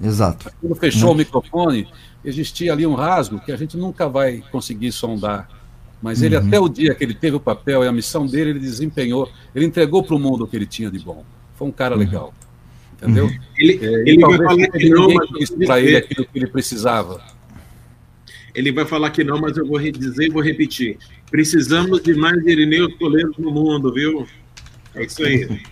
Exato. Quando fechou o microfone, existia ali um rasgo que a gente nunca vai conseguir sondar. Mas ele, uhum. até o dia que ele teve o papel e a missão dele, ele desempenhou, ele entregou para o mundo o que ele tinha de bom. Foi um cara uhum. legal entendeu? Uhum. Ele, é, ele vai falar que não, mas para ele aquilo que ele precisava. Ele vai falar que não, mas eu vou dizer e vou repetir. Precisamos de mais Irineu Toledo no mundo, viu? É isso aí.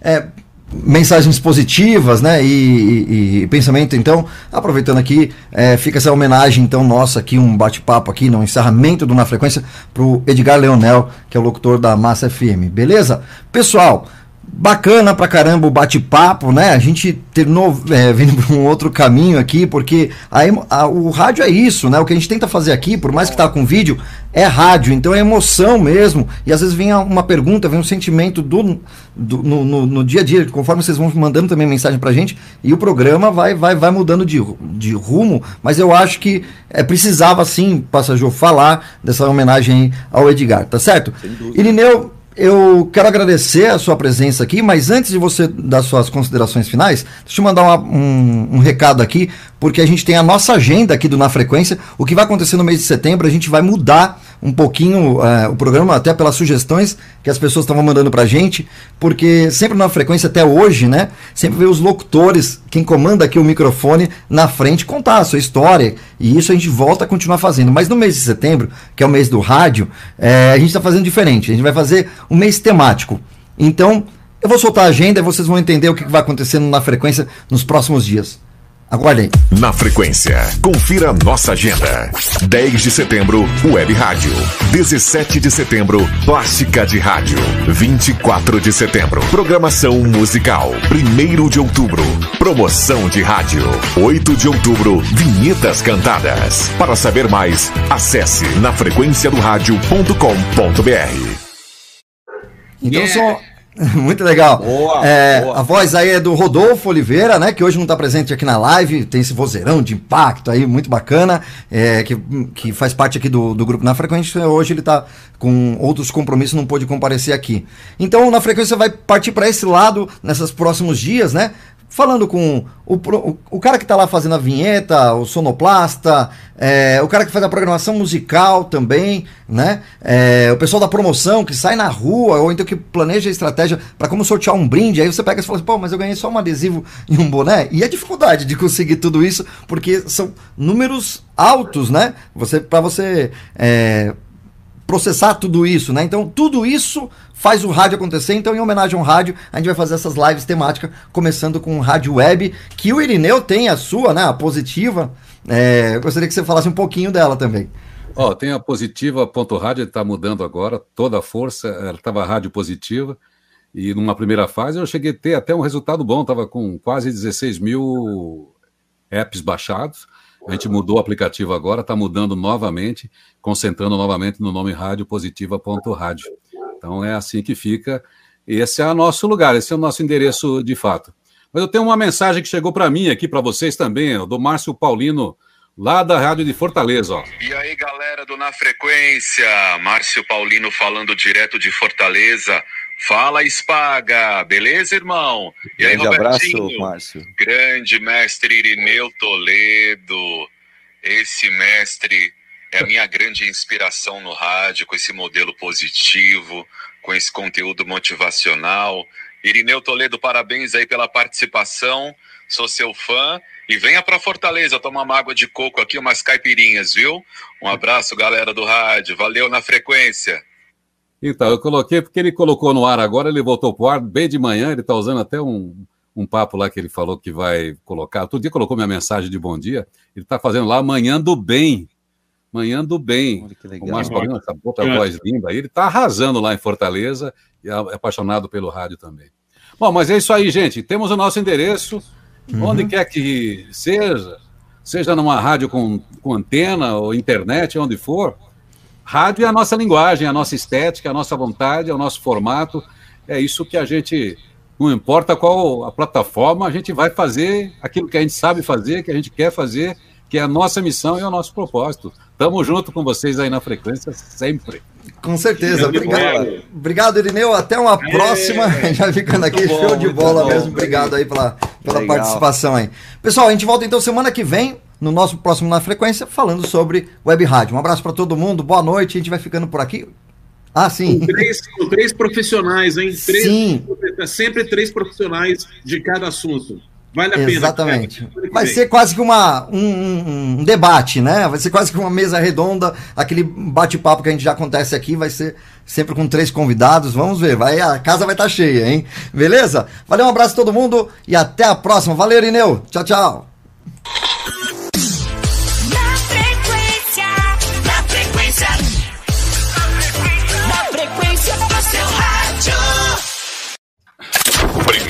É, mensagens positivas, né? E, e, e, pensamento, então, aproveitando aqui, é, fica essa homenagem, então, nossa, aqui, um bate-papo aqui no encerramento do Na Frequência, para o Edgar Leonel, que é o locutor da Massa FM, beleza? Pessoal, Bacana pra caramba o bate-papo, né? A gente terminou é, [LAUGHS] vindo para um outro caminho aqui, porque a, a, o rádio é isso, né? O que a gente tenta fazer aqui, por mais que tá com vídeo, é rádio, então é emoção mesmo. E às vezes vem uma pergunta, vem um sentimento do, do no, no, no, dia a dia, conforme vocês vão mandando também mensagem pra gente, e o programa vai, vai, vai mudando de, de rumo, mas eu acho que é, precisava sim, Passajou, falar dessa homenagem ao Edgar, tá certo? Irineu, eu quero agradecer a sua presença aqui, mas antes de você dar suas considerações finais, deixa eu mandar uma, um, um, recado aqui, porque a gente tem a nossa agenda aqui do Na Frequência. O que vai acontecer no mês de setembro, a gente vai mudar um pouquinho uh, o programa, até pelas sugestões que as pessoas estavam mandando pra gente, porque sempre na frequência, até hoje, né? Sempre vê os locutores, quem comanda aqui o microfone, na frente, contar a sua história. E isso a gente volta a continuar fazendo. Mas no mês de setembro, que é o mês do rádio, é, a gente está fazendo diferente. A gente vai fazer um mês temático. Então, eu vou soltar a agenda e vocês vão entender o que vai acontecendo na frequência nos próximos dias. Aguardem. Na frequência, confira nossa agenda. 10 de setembro, Web Rádio. 17 de setembro, Plástica de Rádio. 24 de setembro, programação musical. 1 de outubro, promoção de rádio. 8 de outubro, vinhetas cantadas. Para saber mais, acesse nafrequenciadorádio.com.br. Então yeah. são [LAUGHS] Muito legal. Boa, é, boa. A voz aí é do Rodolfo Oliveira, né? Que hoje não está presente aqui na live. Tem esse vozeirão de impacto aí, muito bacana. É, que, que faz parte aqui do, do grupo Na Frequência. Hoje ele está com outros compromissos, não pôde comparecer aqui. Então, Na Frequência vai partir para esse lado nesses próximos dias, né? Falando com o, o, o, cara que está lá fazendo a vinheta, o sonoplasta, é, o cara que faz a programação musical também, né? É, o pessoal da promoção que sai na rua, ou então que planeja a estratégia para como sortear um brinde. Aí você pega e fala assim, pô, mas eu ganhei só um adesivo e um boné. E a dificuldade de conseguir tudo isso, porque são números altos, né? Você, para você. É, processar tudo isso, né? Então, tudo isso faz o rádio acontecer. Então, em homenagem ao rádio, a gente vai fazer essas lives temáticas, começando com rádio web, que o Irineu tem a sua, né? A positiva. É, eu gostaria que você falasse um pouquinho dela também. Ó, oh, tem a positiva ponto rádio, está mudando agora, toda a força, ela estava rádio positiva, e numa primeira fase eu cheguei a ter até um resultado bom, estava com quase 16 mil apps baixados, a gente mudou o aplicativo agora, está mudando novamente, concentrando novamente no nome rádio positiva ponto rádio. Então é assim que fica. Esse é o nosso lugar, esse é o nosso endereço de fato. Mas eu tenho uma mensagem que chegou para mim aqui, para vocês também, do Márcio Paulino, lá da Rádio de Fortaleza. Ó. E aí, galera do Na Frequência, Márcio Paulino falando direto de Fortaleza. Fala, Espaga, beleza, irmão? E aí, Grande abraço, Márcio. Grande mestre Irineu Toledo. Esse mestre é a minha grande inspiração no rádio, com esse modelo positivo, com esse conteúdo motivacional. Irineu Toledo, parabéns aí pela participação. Sou seu fã. E venha para Fortaleza tomar uma água de coco aqui, umas caipirinhas, viu? Um abraço, galera do rádio. Valeu na frequência. Então, eu coloquei porque ele colocou no ar agora, ele voltou para o ar bem de manhã, ele está usando até um, um papo lá que ele falou que vai colocar. Todo dia colocou minha mensagem de bom dia. Ele está fazendo lá Manhã do Bem. Manhã do Bem. O Márcio Paulino, essa outra é. voz linda. Ele está arrasando lá em Fortaleza e é apaixonado pelo rádio também. Bom, mas é isso aí, gente. Temos o nosso endereço, uhum. onde quer que seja, seja numa rádio com, com antena ou internet, onde for. Rádio é a nossa linguagem, a nossa estética, a nossa vontade, é o nosso formato. É isso que a gente, não importa qual a plataforma, a gente vai fazer aquilo que a gente sabe fazer, que a gente quer fazer que é a nossa missão e o nosso propósito. Tamo junto com vocês aí na frequência sempre. Com certeza. Obrigado, obrigado Irineu. Até uma é. próxima. [LAUGHS] Já ficando aqui, bom, show de bola mesmo. Obrigado aí pela, pela participação aí. Pessoal, a gente volta então semana que vem no nosso próximo Na Frequência, falando sobre web rádio. Um abraço para todo mundo, boa noite, a gente vai ficando por aqui. Ah, sim. Com três, com três profissionais, hein? Três, sim. Sempre três profissionais de cada assunto. Vale a pena. Exatamente. Vai ser quase que uma, um, um, debate, né? Vai ser quase que uma mesa redonda, aquele bate-papo que a gente já acontece aqui, vai ser sempre com três convidados. Vamos ver, vai, a casa vai estar tá cheia, hein? Beleza? Valeu, um abraço a todo mundo e até a próxima. Valeu, Irineu. Tchau, tchau.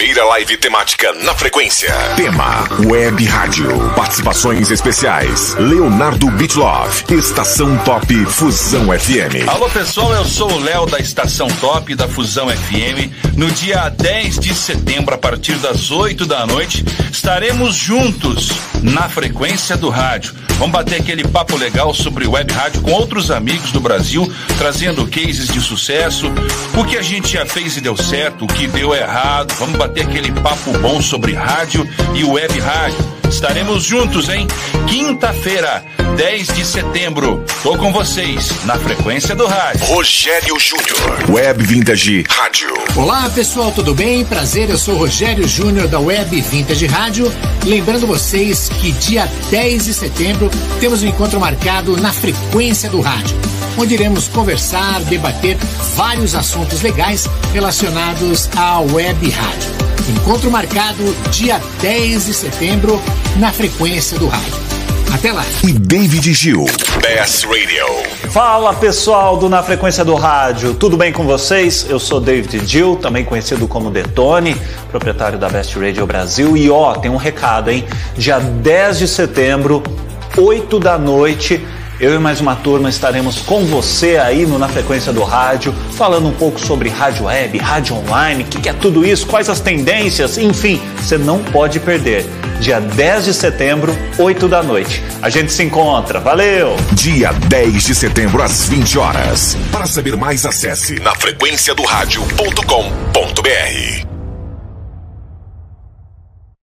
Primeira live temática na frequência. Tema Web Rádio. Participações especiais. Leonardo Bitlov. Estação Top Fusão FM. Alô pessoal, eu sou o Léo da Estação Top da Fusão FM. No dia 10 de setembro, a partir das 8 da noite, estaremos juntos na frequência do rádio. Vamos bater aquele papo legal sobre web rádio com outros amigos do Brasil, trazendo cases de sucesso, o que a gente já fez e deu certo, o que deu errado. Vamos bater aquele papo bom sobre rádio e web rádio. Estaremos juntos, hein? Quinta-feira, 10 de setembro. Tô com vocês na frequência do rádio. Rogério Júnior. Web Vintage Rádio. Olá, pessoal, tudo bem? Prazer, eu sou Rogério Júnior da Web Vintage Rádio. Lembrando vocês que dia 10 de setembro temos um encontro marcado na frequência do rádio, onde iremos conversar, debater vários assuntos legais relacionados à web rádio. Encontro marcado dia 10 de setembro na frequência do rádio. Até lá. E David Gil. Best Radio. Fala pessoal do Na Frequência do Rádio, tudo bem com vocês? Eu sou David Gil, também conhecido como Detone, proprietário da Best Radio Brasil. E ó, tem um recado, hein? Dia 10 de setembro, 8 da noite eu e mais uma turma estaremos com você aí no Na Frequência do Rádio, falando um pouco sobre rádio web, rádio online, o que, que é tudo isso, quais as tendências, enfim, você não pode perder. Dia 10 de setembro, 8 da noite. A gente se encontra. Valeu! Dia 10 de setembro, às 20 horas. Para saber mais, acesse nafrequenciadorádio.com.br.